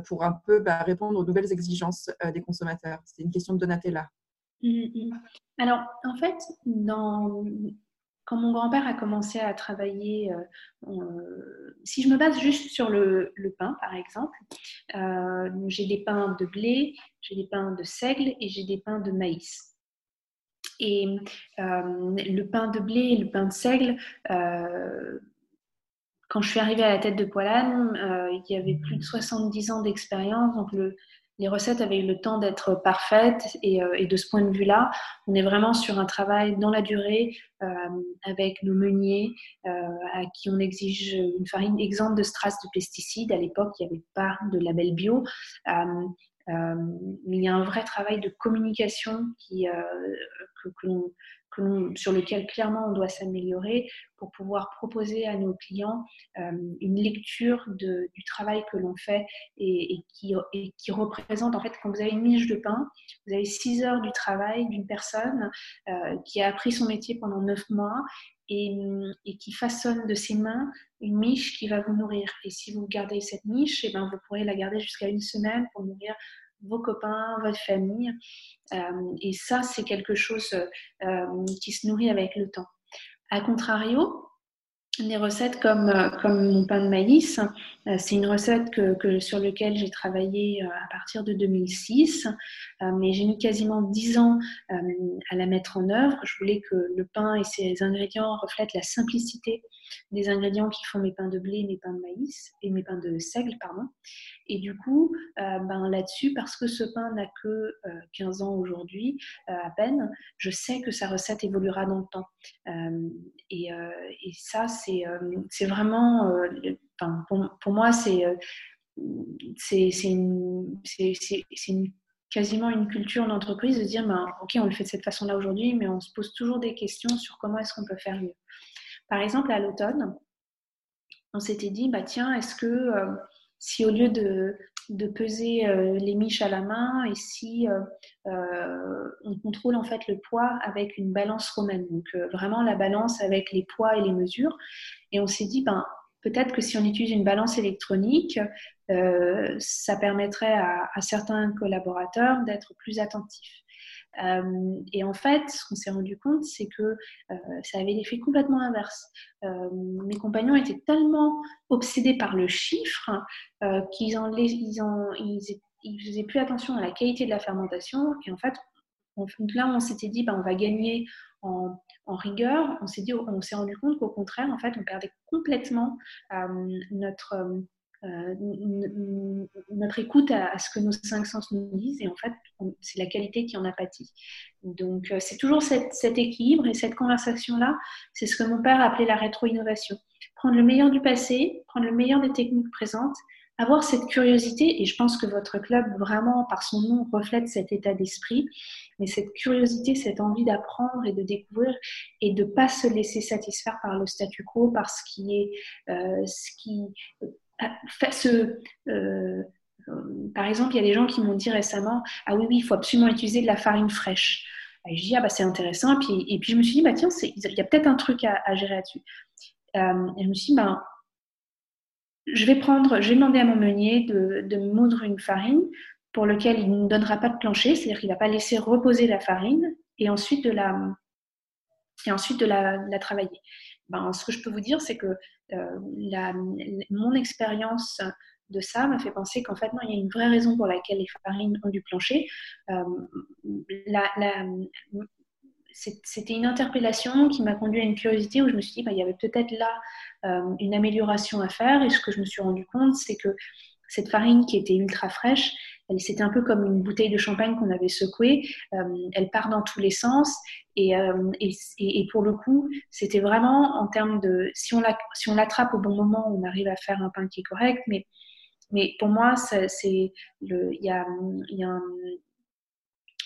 pour un peu bah, répondre aux nouvelles exigences des consommateurs C'est une question de Donatella. Mmh, mmh. Alors, en fait, quand mon grand-père a commencé à travailler, euh, si je me base juste sur le, pain, par exemple, euh, j'ai des pains de blé, j'ai des pains de seigle et j'ai des pains de maïs. Et euh, le pain de blé et le pain de seigle, quand je suis arrivée à la tête de Poilane, il y avait plus de 70 ans d'expérience, donc le, les recettes avaient eu le temps d'être parfaites euh, et, de ce point de vue-là, on est vraiment sur un travail dans la durée euh, avec nos meuniers euh, à qui on exige une farine exempte de strass de pesticides. À l'époque, il n'y avait pas de label bio. Il y a un vrai travail de communication qui, que, que sur lequel clairement on doit s'améliorer pour pouvoir proposer à nos clients euh, une lecture du travail que l'on fait et, qui, représente, en fait, quand vous avez une miche de pain, vous avez six heures du travail d'une personne euh, qui a appris son métier pendant neuf mois et, qui façonne de ses mains une miche qui va vous nourrir. Et si vous gardez cette miche, et eh ben, vous pourrez la garder jusqu'à une semaine pour nourrir vos copains, votre famille. Euh, et ça, c'est quelque chose euh, qui se nourrit avec le temps. A contrario, des recettes comme, euh, comme mon pain de maïs, c'est une recette que, sur laquelle j'ai travaillé à partir de 2006, mais j'ai mis quasiment 10 ans à la mettre en œuvre. Je voulais que le pain et ses ingrédients reflètent la simplicité des ingrédients qui font mes pains de blé, mes pains de maïs et mes pains de seigle, pardon. Et du coup, euh, ben, là-dessus, parce que ce pain n'a que 15 euh, ans aujourd'hui, euh, à peine, je sais que sa recette évoluera dans le temps. Et, et, ça, c'est vraiment, enfin, pour, moi, c'est une quasiment une culture d'entreprise de dire ben, ok on le fait de cette façon là aujourd'hui mais on se pose toujours des questions sur comment est-ce qu'on peut faire mieux. Par exemple, à l'automne, on s'était dit, bah tiens, est-ce que euh, si au lieu de, peser euh, les miches à la main et si euh, on contrôle en fait le poids avec une balance romaine, donc vraiment la balance avec les poids et les mesures, et on s'est dit, ben, peut-être que si on utilise une balance électronique, ça permettrait à certains collaborateurs d'être plus attentifs. Euh, et en fait, ce qu'on s'est rendu compte, c'est que euh, ça avait l'effet complètement inverse. Euh, mes compagnons étaient tellement obsédés par le chiffre qu'ils en, ils en, ils, faisaient plus attention à la qualité de la fermentation. Et en fait, là, on s'était dit, bah, on va gagner en, en rigueur. On s'est dit, on s'est rendu compte qu'au contraire, en fait, on perdait complètement notre euh, notre écoute à, ce que nos cinq sens nous disent et en fait c'est la qualité qui en a pâti. Donc euh, c'est toujours cet équilibre et cette conversation-là, c'est ce que mon père appelait la rétro-innovation. Prendre le meilleur du passé, prendre le meilleur des techniques présentes, avoir cette curiosité, et je pense que votre club vraiment par son nom reflète cet état d'esprit, mais cette curiosité, cette envie d'apprendre et de découvrir et de ne pas se laisser satisfaire par le statu quo, par ce qui est, euh, ce qui ce, euh, par exemple, il y a des gens qui m'ont dit récemment Ah oui, oui, il faut absolument utiliser de la farine fraîche. Et je dis Ah bah c'est intéressant. Et puis, je me suis dit Bah tiens, il y a peut-être un truc à, gérer là-dessus. Euh, et je me suis dit bah, je vais prendre, je vais demander à mon meunier de, moudre une farine pour lequel il ne donnera pas de plancher, c'est-à-dire qu'il ne va pas laisser reposer la farine et ensuite de la, et ensuite de la travailler. Ben, ce que je peux vous dire, c'est que euh, mon expérience de ça m'a fait penser qu'en fait, non, il y a une vraie raison pour laquelle les farines ont du plancher. Euh, c'était une interpellation qui m'a conduit à une curiosité où je me suis dit, bah, il y avait peut-être là euh, une amélioration à faire. Et ce que je me suis rendu compte, c'est que cette farine qui était ultra fraîche, c'était un peu comme une bouteille de champagne qu'on avait secouée. Euh, elle part dans tous les sens. Euh, et, pour le coup, c'était vraiment en termes de... Si on l'attrape au bon moment, on arrive à faire un pain qui est correct. Mais, pour moi, c'est il y a,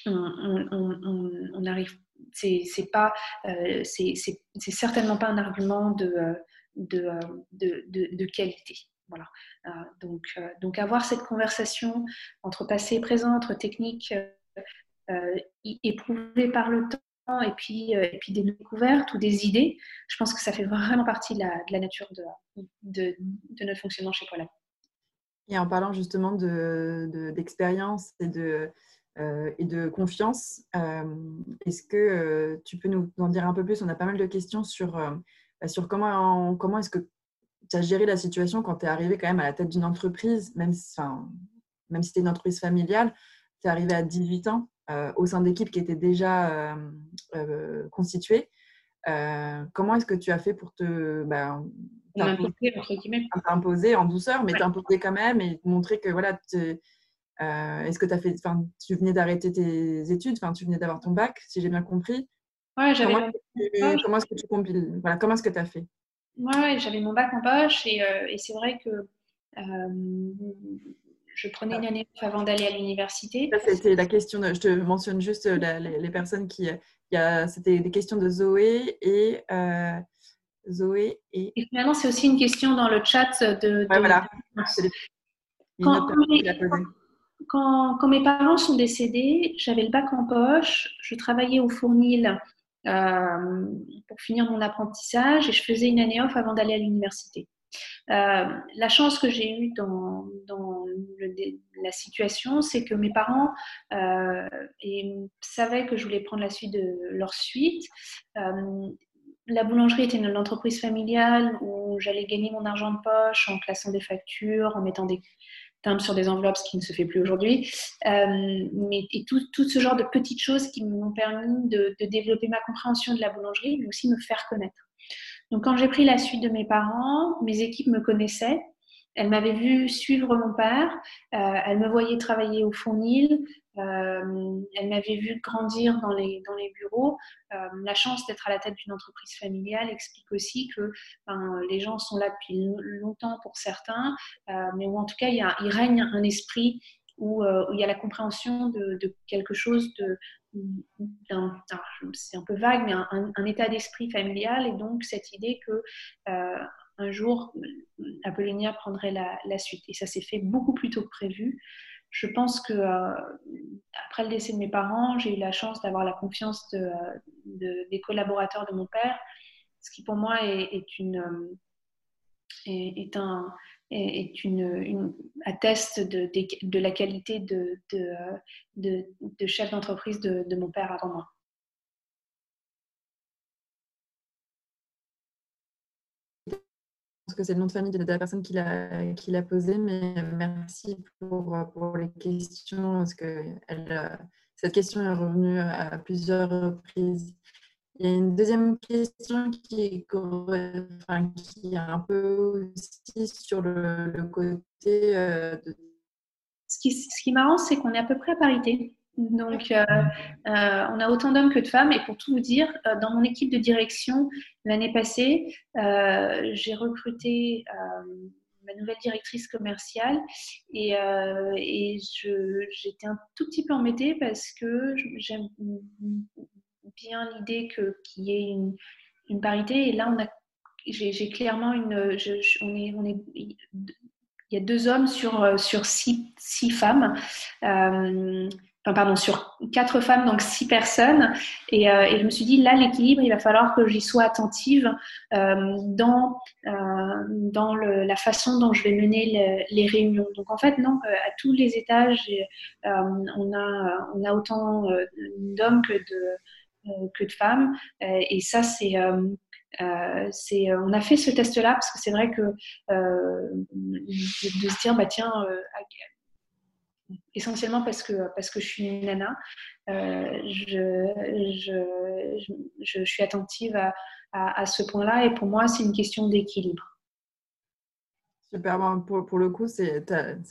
on, arrive c'est pas euh, c'est certainement pas un argument de, de, de, de, qualité. Voilà. Euh, donc, euh, donc avoir cette conversation entre passé et présent, entre techniques euh, éprouvées par le temps et puis, et puis des découvertes ou des idées, je pense que ça fait vraiment partie de la, nature de, notre fonctionnement chez Polar. Et en parlant justement d'expérience de, et, de, de confiance, est-ce que tu peux nous en dire un peu plus? On a pas mal de questions sur, bah, sur comment, comment est-ce que tu as géré la situation quand tu es arrivé quand même à la tête d'une entreprise, même, enfin, même si c'était une entreprise familiale, tu es arrivé à 18 ans? euh, au sein d'équipes qui étaient déjà euh, euh, constituées. comment est-ce que tu as fait pour te bah, t'imposer en douceur, mais t'imposer quand même et montrer que voilà, est-ce que as fait, tu venais d'arrêter tes études, tu venais d'avoir ton bac, si j'ai bien compris. Ouais, j'avais. Comment est-ce que tu compiles Voilà, comment est-ce que tu as fait Ouais, j'avais mon bac en poche et, euh, et c'est vrai que euh, je prenais une année avant d'aller à l'université. C'était la question, de, je te mentionne juste les, personnes qui. C'était des questions de Zoé et. Euh, Zoé et. et finalement, c'est aussi une question dans le chat de. Ouais, voilà. Quand, quand, quand, mes parents sont décédés, j'avais le bac en poche, je travaillais au fournil euh, pour finir mon apprentissage et je faisais une année off avant d'aller à l'université. Euh, la chance que j'ai eue dans, la situation, c'est que mes parents euh, savaient que je voulais prendre la suite de leur suite. Euh, la boulangerie était une entreprise familiale où j'allais gagner mon argent de poche en classant des factures, en mettant des, sur des enveloppes, ce qui ne se fait plus aujourd'hui. Et tout, tout, ce genre de petites choses qui m'ont permis de, de, développer ma compréhension de la boulangerie, mais aussi me faire connaître. Donc quand j'ai pris la suite de mes parents, mes équipes me connaissaient. Elles m'avaient vu suivre mon père, euh, elles me voyaient travailler au fournil, euh, elle m'avait vu grandir dans les, bureaux. Euh, la chance d'être à la tête d'une entreprise familiale explique aussi que ben, les gens sont là depuis longtemps pour certains, euh, mais où en tout cas il, règne un esprit où, où, il y a la compréhension de, de quelque chose de, c'est un peu vague, mais un, état d'esprit familial et donc cette idée que euh, un jour Apollonia prendrait la, suite. Et ça s'est fait beaucoup plus tôt que prévu je pense que euh, après le décès de mes parents, j'ai eu la chance d'avoir la confiance de, des collaborateurs de mon père, ce qui pour moi est, euh, est, un est une, atteste de, de, la qualité de, de chef d'entreprise de mon père avant moi. que c'est le nom de famille de la personne qui l'a posé, mais merci pour, pour les questions, parce que elle, cette question est revenue à plusieurs reprises. Il y a une deuxième question qui est, un peu aussi sur le, côté euh, de... Ce qui, ce est marrant, c'est qu'on est à peu près à parité. Donc, euh, euh, on a autant d'hommes que de femmes. Et pour tout vous dire, dans mon équipe de direction, l'année passée, j'ai recruté ma nouvelle directrice commerciale et, et j'étais un tout petit peu embêtée parce que j'aime bien l'idée qu'il y ait une, une, parité. Et là, on a, j'ai clairement une, je, on est, on est, il y a deux hommes sur, sur six, six femmes. pardon, sur quatre femmes, donc six personnes. Et, euh, et je me suis dit, là, l'équilibre, il va falloir que j'y sois attentive euh, dans, euh, dans la façon dont je vais mener les réunions. Donc, en fait, non, à tous les étages, on, a, on a autant d'hommes que de, que de femmes. et ça, c'est... c'est, on a fait ce test-là parce que c'est vrai que de, se dire, bah, tiens, essentiellement parce que, parce que je suis une nana. Euh, je, je, je, suis attentive à, à, ce point-là et pour moi, c'est une question d'équilibre. Super, pour, pour, le coup, c'est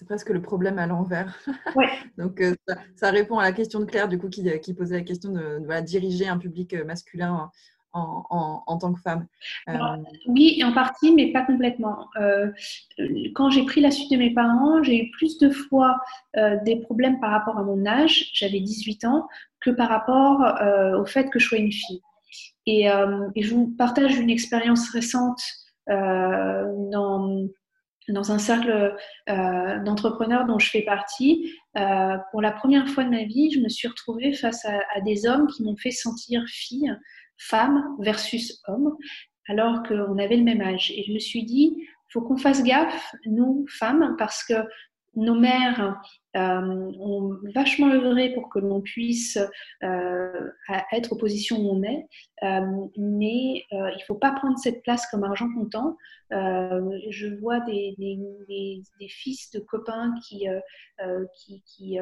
presque le problème à l'envers. [laughs] Ouais. Donc, euh, ça, répond à la question de Claire, du coup, qui, qui posait la question de, de diriger un public masculin en, tant que femme euh, Oui, en partie, mais pas complètement. Euh, quand j'ai pris la suite de mes parents, j'ai eu plus de fois euh, des problèmes par rapport à mon âge, j'avais 18 ans, que par rapport au fait que je sois une fille. Et, je vous partage une expérience récente dans dans un cercle d'entrepreneurs dont je fais partie, pour la première fois de ma vie, je me suis retrouvée face à, à des hommes qui m'ont fait sentir fille femme versus homme, alors qu'on avait le même âge. Et je me suis dit, faut qu'on fasse gaffe, nous, femmes, parce que nos mères euh, ont vachement œuvré pour que l'on puisse euh, être aux positions où on est, euh, mais il ne faut pas prendre cette place comme argent comptant. je vois des, fils de copains qui, qui,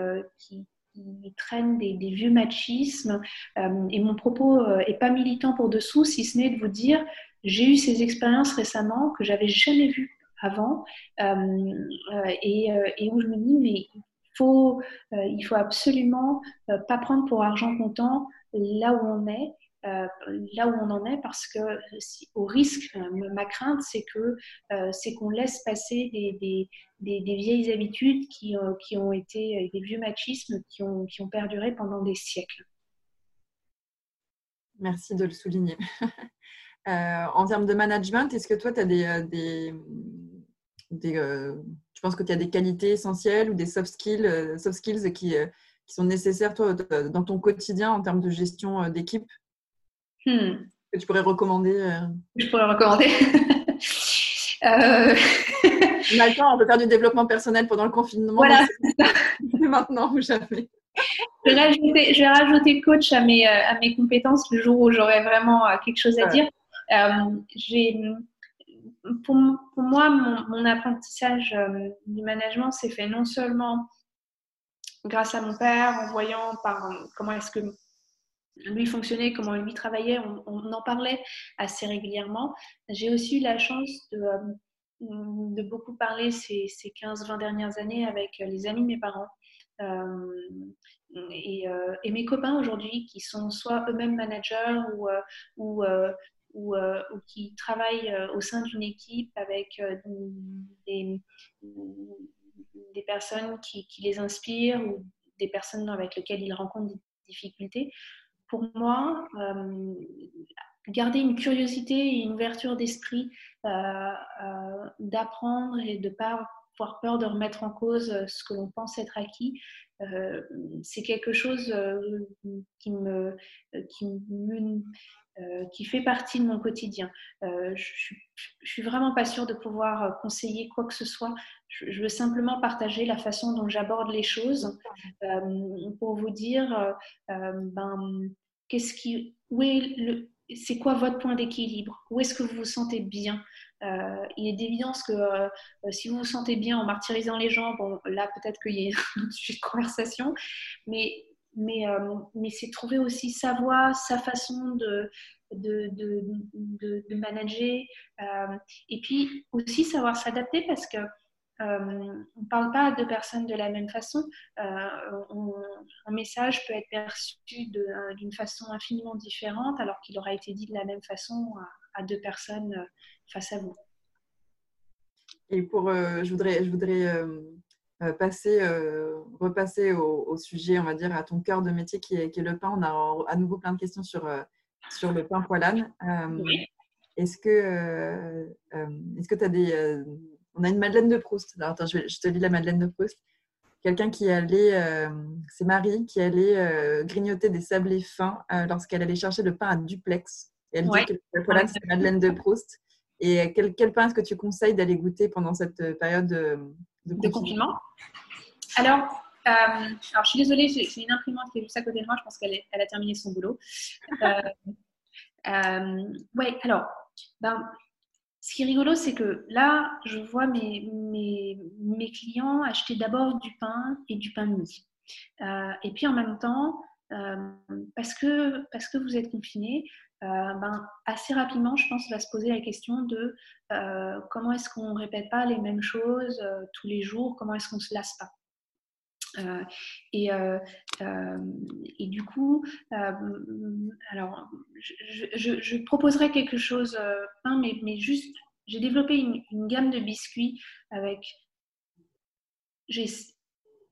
traînent des, vieux machismes. Et mon propos n'est pas militant pour dessous, si ce n'est de vous dire, j'ai eu ces expériences récemment que j'avais jamais vues avant, euh, et, et, où je me dis, mais il faut, il faut absolument pas prendre pour argent comptant là où on est. Euh, là où on en est parce que au risque, ma crainte, c'est que euh, c'est qu'on laisse passer des, des, des, vieilles habitudes qui, euh, qui, ont été des vieux machismes qui ont, qui ont perduré pendant des siècles. Merci de le souligner. [laughs] en termes de management, est-ce que toi, tu as des, des, des tu penses que tu as des qualités essentielles ou des soft skills, soft skills qui, qui sont nécessaires toi, dans ton quotidien en termes de gestion d'équipe Hmm. Que tu pourrais recommander euh? Je pourrais recommander. [laughs] euh... On a le temps, on peut faire du développement personnel pendant le confinement. Voilà. [laughs] maintenant ou jamais. Je vais, rajouter, coach à mes, euh, à mes compétences le jour où j'aurai vraiment euh, quelque chose à dire. j'ai, pour, pour, moi, mon, apprentissage du management s'est fait non seulement grâce à mon père, en voyant par comment est-ce que lui fonctionnait, comment lui travaillait, on, en parlait assez régulièrement. J'ai aussi eu la chance de, euh, de beaucoup parler ces, ces 15-20 dernières années avec les amis de mes parents. Euh, et, euh, et, mes copains aujourd'hui qui sont soit eux-mêmes managers ou, ou, ou, qui travaillent au sein d'une équipe avec des, des personnes qui, les inspirent ou des personnes avec lesquelles ils rencontrent des difficultés. Pour moi, euh, garder une curiosité et une ouverture d'esprit, euh, euh, d'apprendre et de ne pas avoir peur de remettre en cause ce que l'on pense être acquis, c'est quelque chose qui me, qui me euh, qui fait partie de mon quotidien. Euh, je, ne suis vraiment pas sûre de pouvoir euh, conseiller quoi que ce soit. Je, veux simplement partager la façon dont j'aborde les choses pour vous dire, ben, qu'est-ce qui, où est le, c'est quoi votre point d'équilibre? Où est-ce que vous vous sentez bien? Il est d'évidence que si vous vous sentez bien en martyrisant les gens, bon, là peut-être qu'il y a [laughs] un sujet de conversation, mais mais, euh, mais c'est trouver aussi sa voie, sa façon de, manager, euh, et puis aussi savoir s'adapter parce que euh, on ne parle pas de personnes de la même façon. un message peut être perçu d'une façon infiniment différente alors qu'il aura été dit de la même façon à, à deux personnes face à vous. Et pour, je voudrais, je voudrais euh, passer, euh, repasser au, sujet, on va dire, à ton cœur de métier qui est, le pain. On a à nouveau plein de questions sur, euh, sur le pain poilane. Est-ce que est-ce que tu as des. on a une Madeleine de Proust. Alors, attends, je, te lis la Madeleine de Proust. quelqu'un qui allait, c'est Marie, qui allait grignoter des sablés fins lorsqu'elle allait chercher le pain à duplex. Et elle dit que le poilade, c'est Madeleine de Proust. Et quel, quel pain est-ce que tu conseilles d'aller goûter pendant cette période de, de confinement alors, euh, alors, je suis désolée, j'ai une imprimante qui est juste à côté de moi. Je pense qu'elle elle a terminé son boulot. Euh, [laughs] euh, oui, alors, ben, ce qui est rigolo, c'est que là, je vois mes, mes, mes clients acheter d'abord du pain et du pain de mie. et puis en même temps, parce, que, parce que vous êtes confinés, ben, assez rapidement, je pense, va se poser la question de comment est-ce qu'on ne répète pas les mêmes choses tous les jours, comment est-ce qu'on ne se lasse pas? Euh, et, euh, euh, du coup, alors, je, proposerai quelque chose, mais, juste, j'ai développé une, une, gamme de biscuits avec,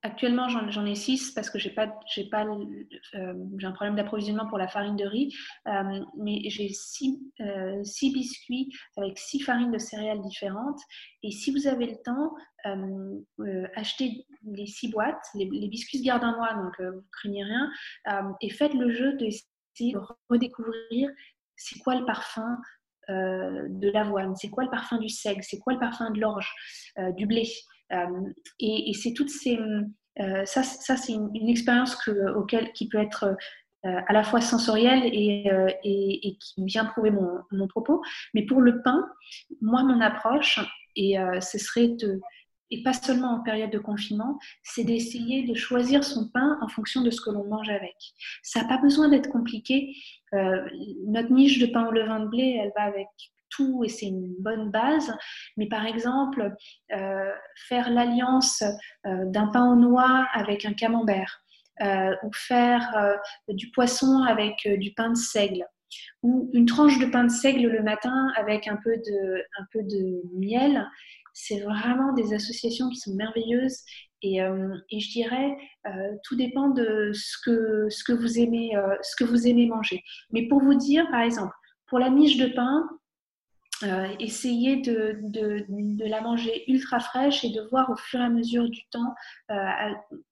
Actuellement, j'en ai six parce que j'ai pas, j'ai pas, euh, un problème d'approvisionnement pour la farine de riz, euh, mais j'ai six, euh, six, biscuits avec six farines de céréales différentes. Et si vous avez le temps, achetez les six boîtes. Les, biscuits se donc vous craignez rien. et faites le jeu d'essayer de redécouvrir c'est quoi le parfum de l'avoine, c'est quoi le parfum du seigle, c'est quoi le parfum de l'orge, du blé. Euh, et, c'est toutes ces. Euh, ça, c'est une, expérience auquel, qui peut être euh, à la fois sensorielle et, et, qui vient prouver mon, mon, propos. Mais pour le pain, moi, mon approche, et ce serait de, et pas seulement en période de confinement, c'est d'essayer de choisir son pain en fonction de ce que l'on mange avec. Ça n'a pas besoin d'être compliqué. notre niche de pain au levain de blé, elle va avec et c'est une bonne base. Mais par exemple, euh, faire l'alliance euh, d'un pain aux noix avec un camembert, euh, ou faire du poisson avec du pain de seigle, ou une tranche de pain de seigle le matin avec un peu de, un peu de miel. C'est vraiment des associations qui sont merveilleuses et, et, je dirais, tout dépend de ce que, ce, que vous aimez, ce que vous aimez manger. Mais pour vous dire, par exemple, pour la miche de pain, euh, essayer de, la manger ultra fraîche et de voir au fur et à mesure du temps euh,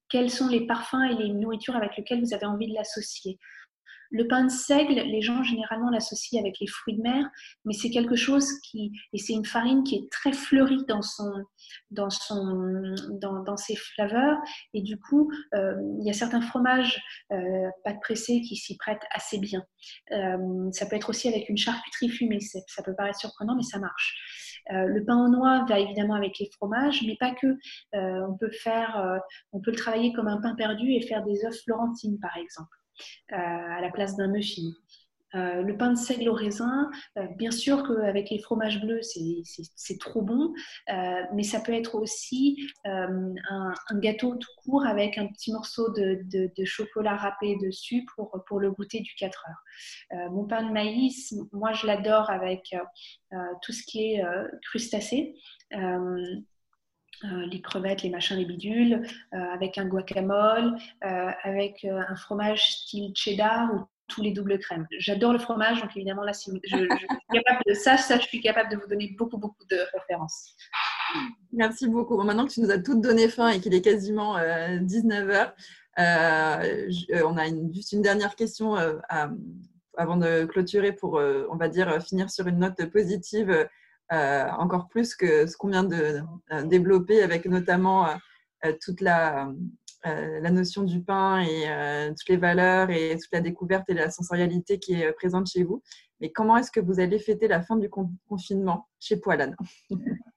quels sont les parfums et les nourritures avec lesquelles vous avez envie de l'associer. Le pain de seigle, les gens généralement l'associent avec les fruits de mer, mais c'est quelque chose qui, et c'est une farine qui est très fleurie dans, son, dans, son, dans, ses flaveurs, et du coup, euh, il y a certains fromages euh, pâte pressée qui s'y prêtent assez bien. Euh, ça peut être aussi avec une charcuterie fumée, ça peut paraître surprenant, mais ça marche. Euh, le pain aux noix va évidemment avec les fromages, mais pas que. on peut faire, on peut le travailler comme un pain perdu et faire des œufs florentines, par exemple. Euh, à la place d'un muffin. Euh, le pain de seigle au raisin, euh, bien sûr qu'avec les fromages bleus, c'est trop bon, mais ça peut être aussi un, gâteau tout court avec un petit morceau de, chocolat râpé dessus pour, pour le goûter du 4 heures. mon pain de maïs, moi je l'adore avec tout ce qui est crustacé. Euh, les crevettes, les machins, les bidules, euh, avec un guacamole, euh, avec un fromage style cheddar ou tous les doubles crèmes. J'adore le fromage, donc évidemment là, si je, suis capable de ça, je suis capable de vous donner beaucoup, beaucoup de références. Merci beaucoup. maintenant que tu nous as toutes donné faim et qu'il est quasiment 19h, on a juste une dernière question avant de clôturer pour, on va dire, finir sur une note positive encore plus que ce qu'on vient de euh, développer avec notamment euh, toute la, la, notion du pain et toutes les valeurs et toute la découverte et la sensorialité qui est présente chez vous. Mais comment est-ce que vous allez fêter la fin du confinement chez Poilane? [laughs]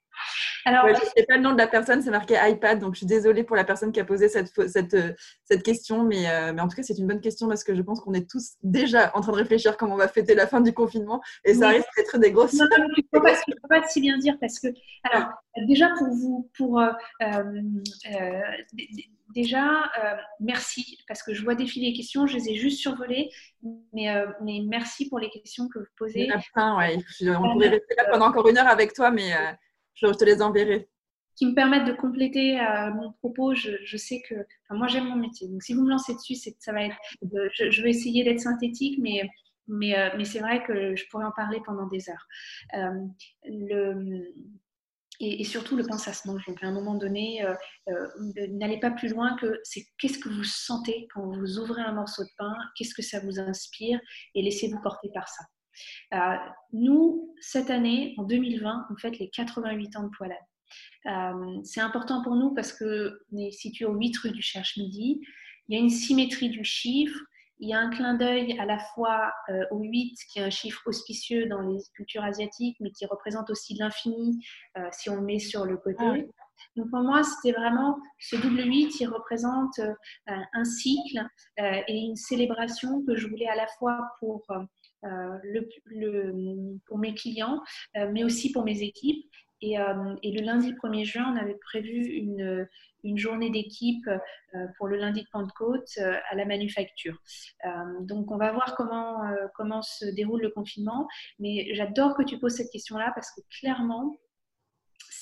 alors, je ne sais pas le nom de la personne, c'est marqué iPad, donc je suis désolée pour la personne qui a posé cette, cette, cette question, mais, euh, mais, en tout cas, c'est une bonne question parce que je pense qu'on est tous déjà en train de réfléchir comment on va fêter la fin du confinement et ça risque d'être des grosses. Non, non, il ne faut, pas si bien dire parce que, alors, déjà pour vous, pour. Euh, euh, déjà, merci, parce que je vois défiler les questions, je les ai juste survolées, mais, mais merci pour les questions que vous posez. ouais. On pourrait rester là pendant encore une heure avec toi, mais je te les enverrai. Qui me permettent de compléter euh, mon propos. Je, sais que moi, j'aime mon métier. Donc, si vous me lancez dessus, ça va être. je, vais essayer d'être synthétique, euh, mais c'est vrai que je pourrais en parler pendant des heures. Euh, et, surtout le pain ça se mange. Donc à un moment donné, euh, euh, n'allez pas plus loin que c'est qu'est-ce que vous sentez quand vous ouvrez un morceau de pain, qu'est-ce que ça vous inspire et laissez-vous porter par ça. Euh, nous, cette année, en 2020, on fête les 88 ans de Poilade. c'est important pour nous parce qu'on est situé au 8 rue du Cherche-Midi. Il y a une symétrie du chiffre, il y a un clin d'œil à la fois euh, au 8, qui est un chiffre auspicieux dans les cultures asiatiques, mais qui représente aussi l'infini euh, si on le met sur le côté. Ah Donc pour moi, c'était vraiment ce double 8 qui représente euh, un cycle et une célébration que je voulais à la fois pour, le, pour mes clients, mais aussi pour mes équipes. Et, et, le lundi 1er juin, on avait prévu une, journée d'équipe euh, pour le lundi de Pentecôte euh, à la manufacture. Euh, donc, on va voir comment se déroule le confinement. Mais j'adore que tu poses cette question-là parce que clairement,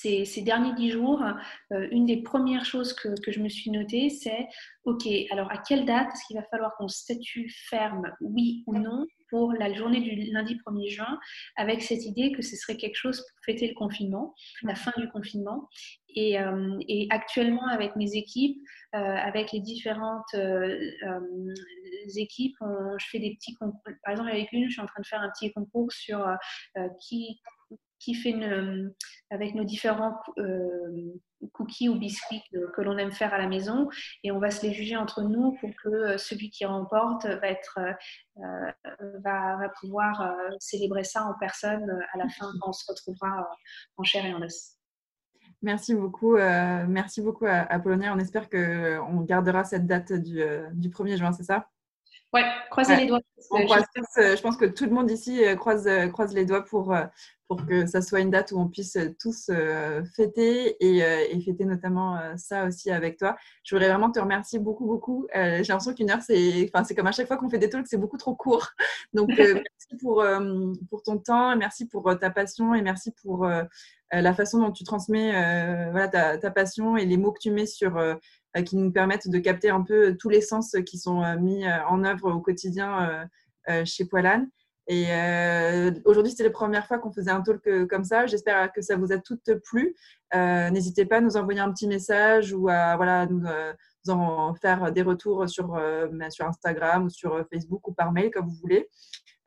ces, derniers dix jours, une des premières choses que, je me suis notée, c'est OK, alors à quelle date est-ce qu'il va falloir qu'on statue ferme, oui ou non, pour la journée du lundi 1er juin, avec cette idée que ce serait quelque chose pour fêter le confinement, la fin du confinement. Et, euh, actuellement, avec mes équipes, euh, avec les différentes euh, équipes, je fais des petits concours. Par exemple, avec une, je suis en train de faire un petit concours sur qui, qui fait une, avec nos différents cookies ou biscuits que, l'on aime faire à la maison et on va se les juger entre nous pour que euh, celui qui remporte va, être, euh, euh, va, pouvoir célébrer ça en personne à la fin quand on se retrouvera en chair et en os. Merci beaucoup, merci beaucoup à, Apollonia. On espère qu'on gardera cette date du, du 1er juin, c'est ça? Ouais, croisez les doigts. je pense que tout le monde ici croise, croise les doigts pour, pour que ça soit une date où on puisse tous euh, fêter euh, et, fêter notamment euh, ça aussi avec toi. Je voudrais vraiment te remercier beaucoup, beaucoup. J'ai l'impression qu'une heure, c'est enfin, comme à chaque fois qu'on fait des talks, c'est beaucoup trop court. [laughs] Donc, merci pour, pour ton temps, merci pour ta passion et merci pour la façon dont tu transmets voilà, ta, ta, passion et les mots que tu mets sur qui nous permettent de capter un peu tous les sens qui sont mis en œuvre au quotidien chez Poilane. Et euh, aujourd'hui, c'était la première fois qu'on faisait un talk euh, comme ça. J'espère que ça vous a toutes plu. Euh, n'hésitez pas à nous envoyer un petit message ou à voilà, nous, en faire des retours sur, bah, sur Instagram ou sur Facebook ou par mail, comme vous voulez.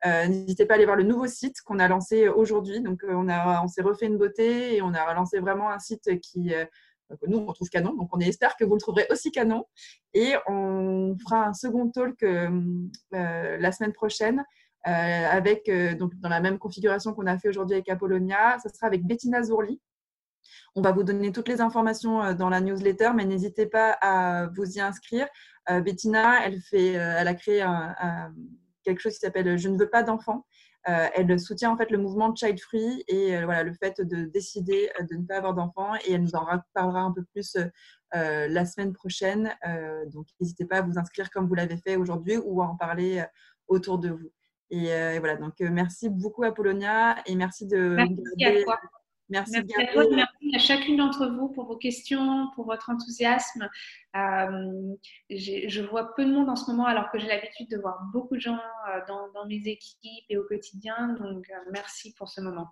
N'hésitez pas à aller voir le nouveau site qu'on a lancé aujourd'hui. Donc, on, on s'est refait une beauté et on a lancé vraiment un site qui, nous, on trouve canon. Donc, on espère que vous le trouverez aussi canon. Et on fera un second talk la semaine prochaine euh, avec, euh, donc, dans la même configuration qu'on a fait aujourd'hui avec Apollonia. Ça sera avec Bettina Zourli. On va vous donner toutes les informations euh, dans la newsletter, mais n'hésitez pas à vous y inscrire. Bettina, elle, fait, elle a créé quelque chose qui s'appelle Je ne veux pas d'enfants. Elle soutient en fait le mouvement Child Free et voilà, le fait de décider de ne pas avoir d'enfants. Et elle nous en parlera un peu plus la semaine prochaine. donc n'hésitez pas à vous inscrire comme vous l'avez fait aujourd'hui ou à en parler autour de vous. Euh, et, voilà, donc euh, merci beaucoup Apollonia et merci de. Merci à Merci, à toi, merci à chacune d'entre vous pour vos questions, pour votre enthousiasme. Euh, je vois peu de monde en ce moment alors que j'ai l'habitude de voir beaucoup de gens dans, dans, mes équipes et au quotidien. Donc merci pour ce moment.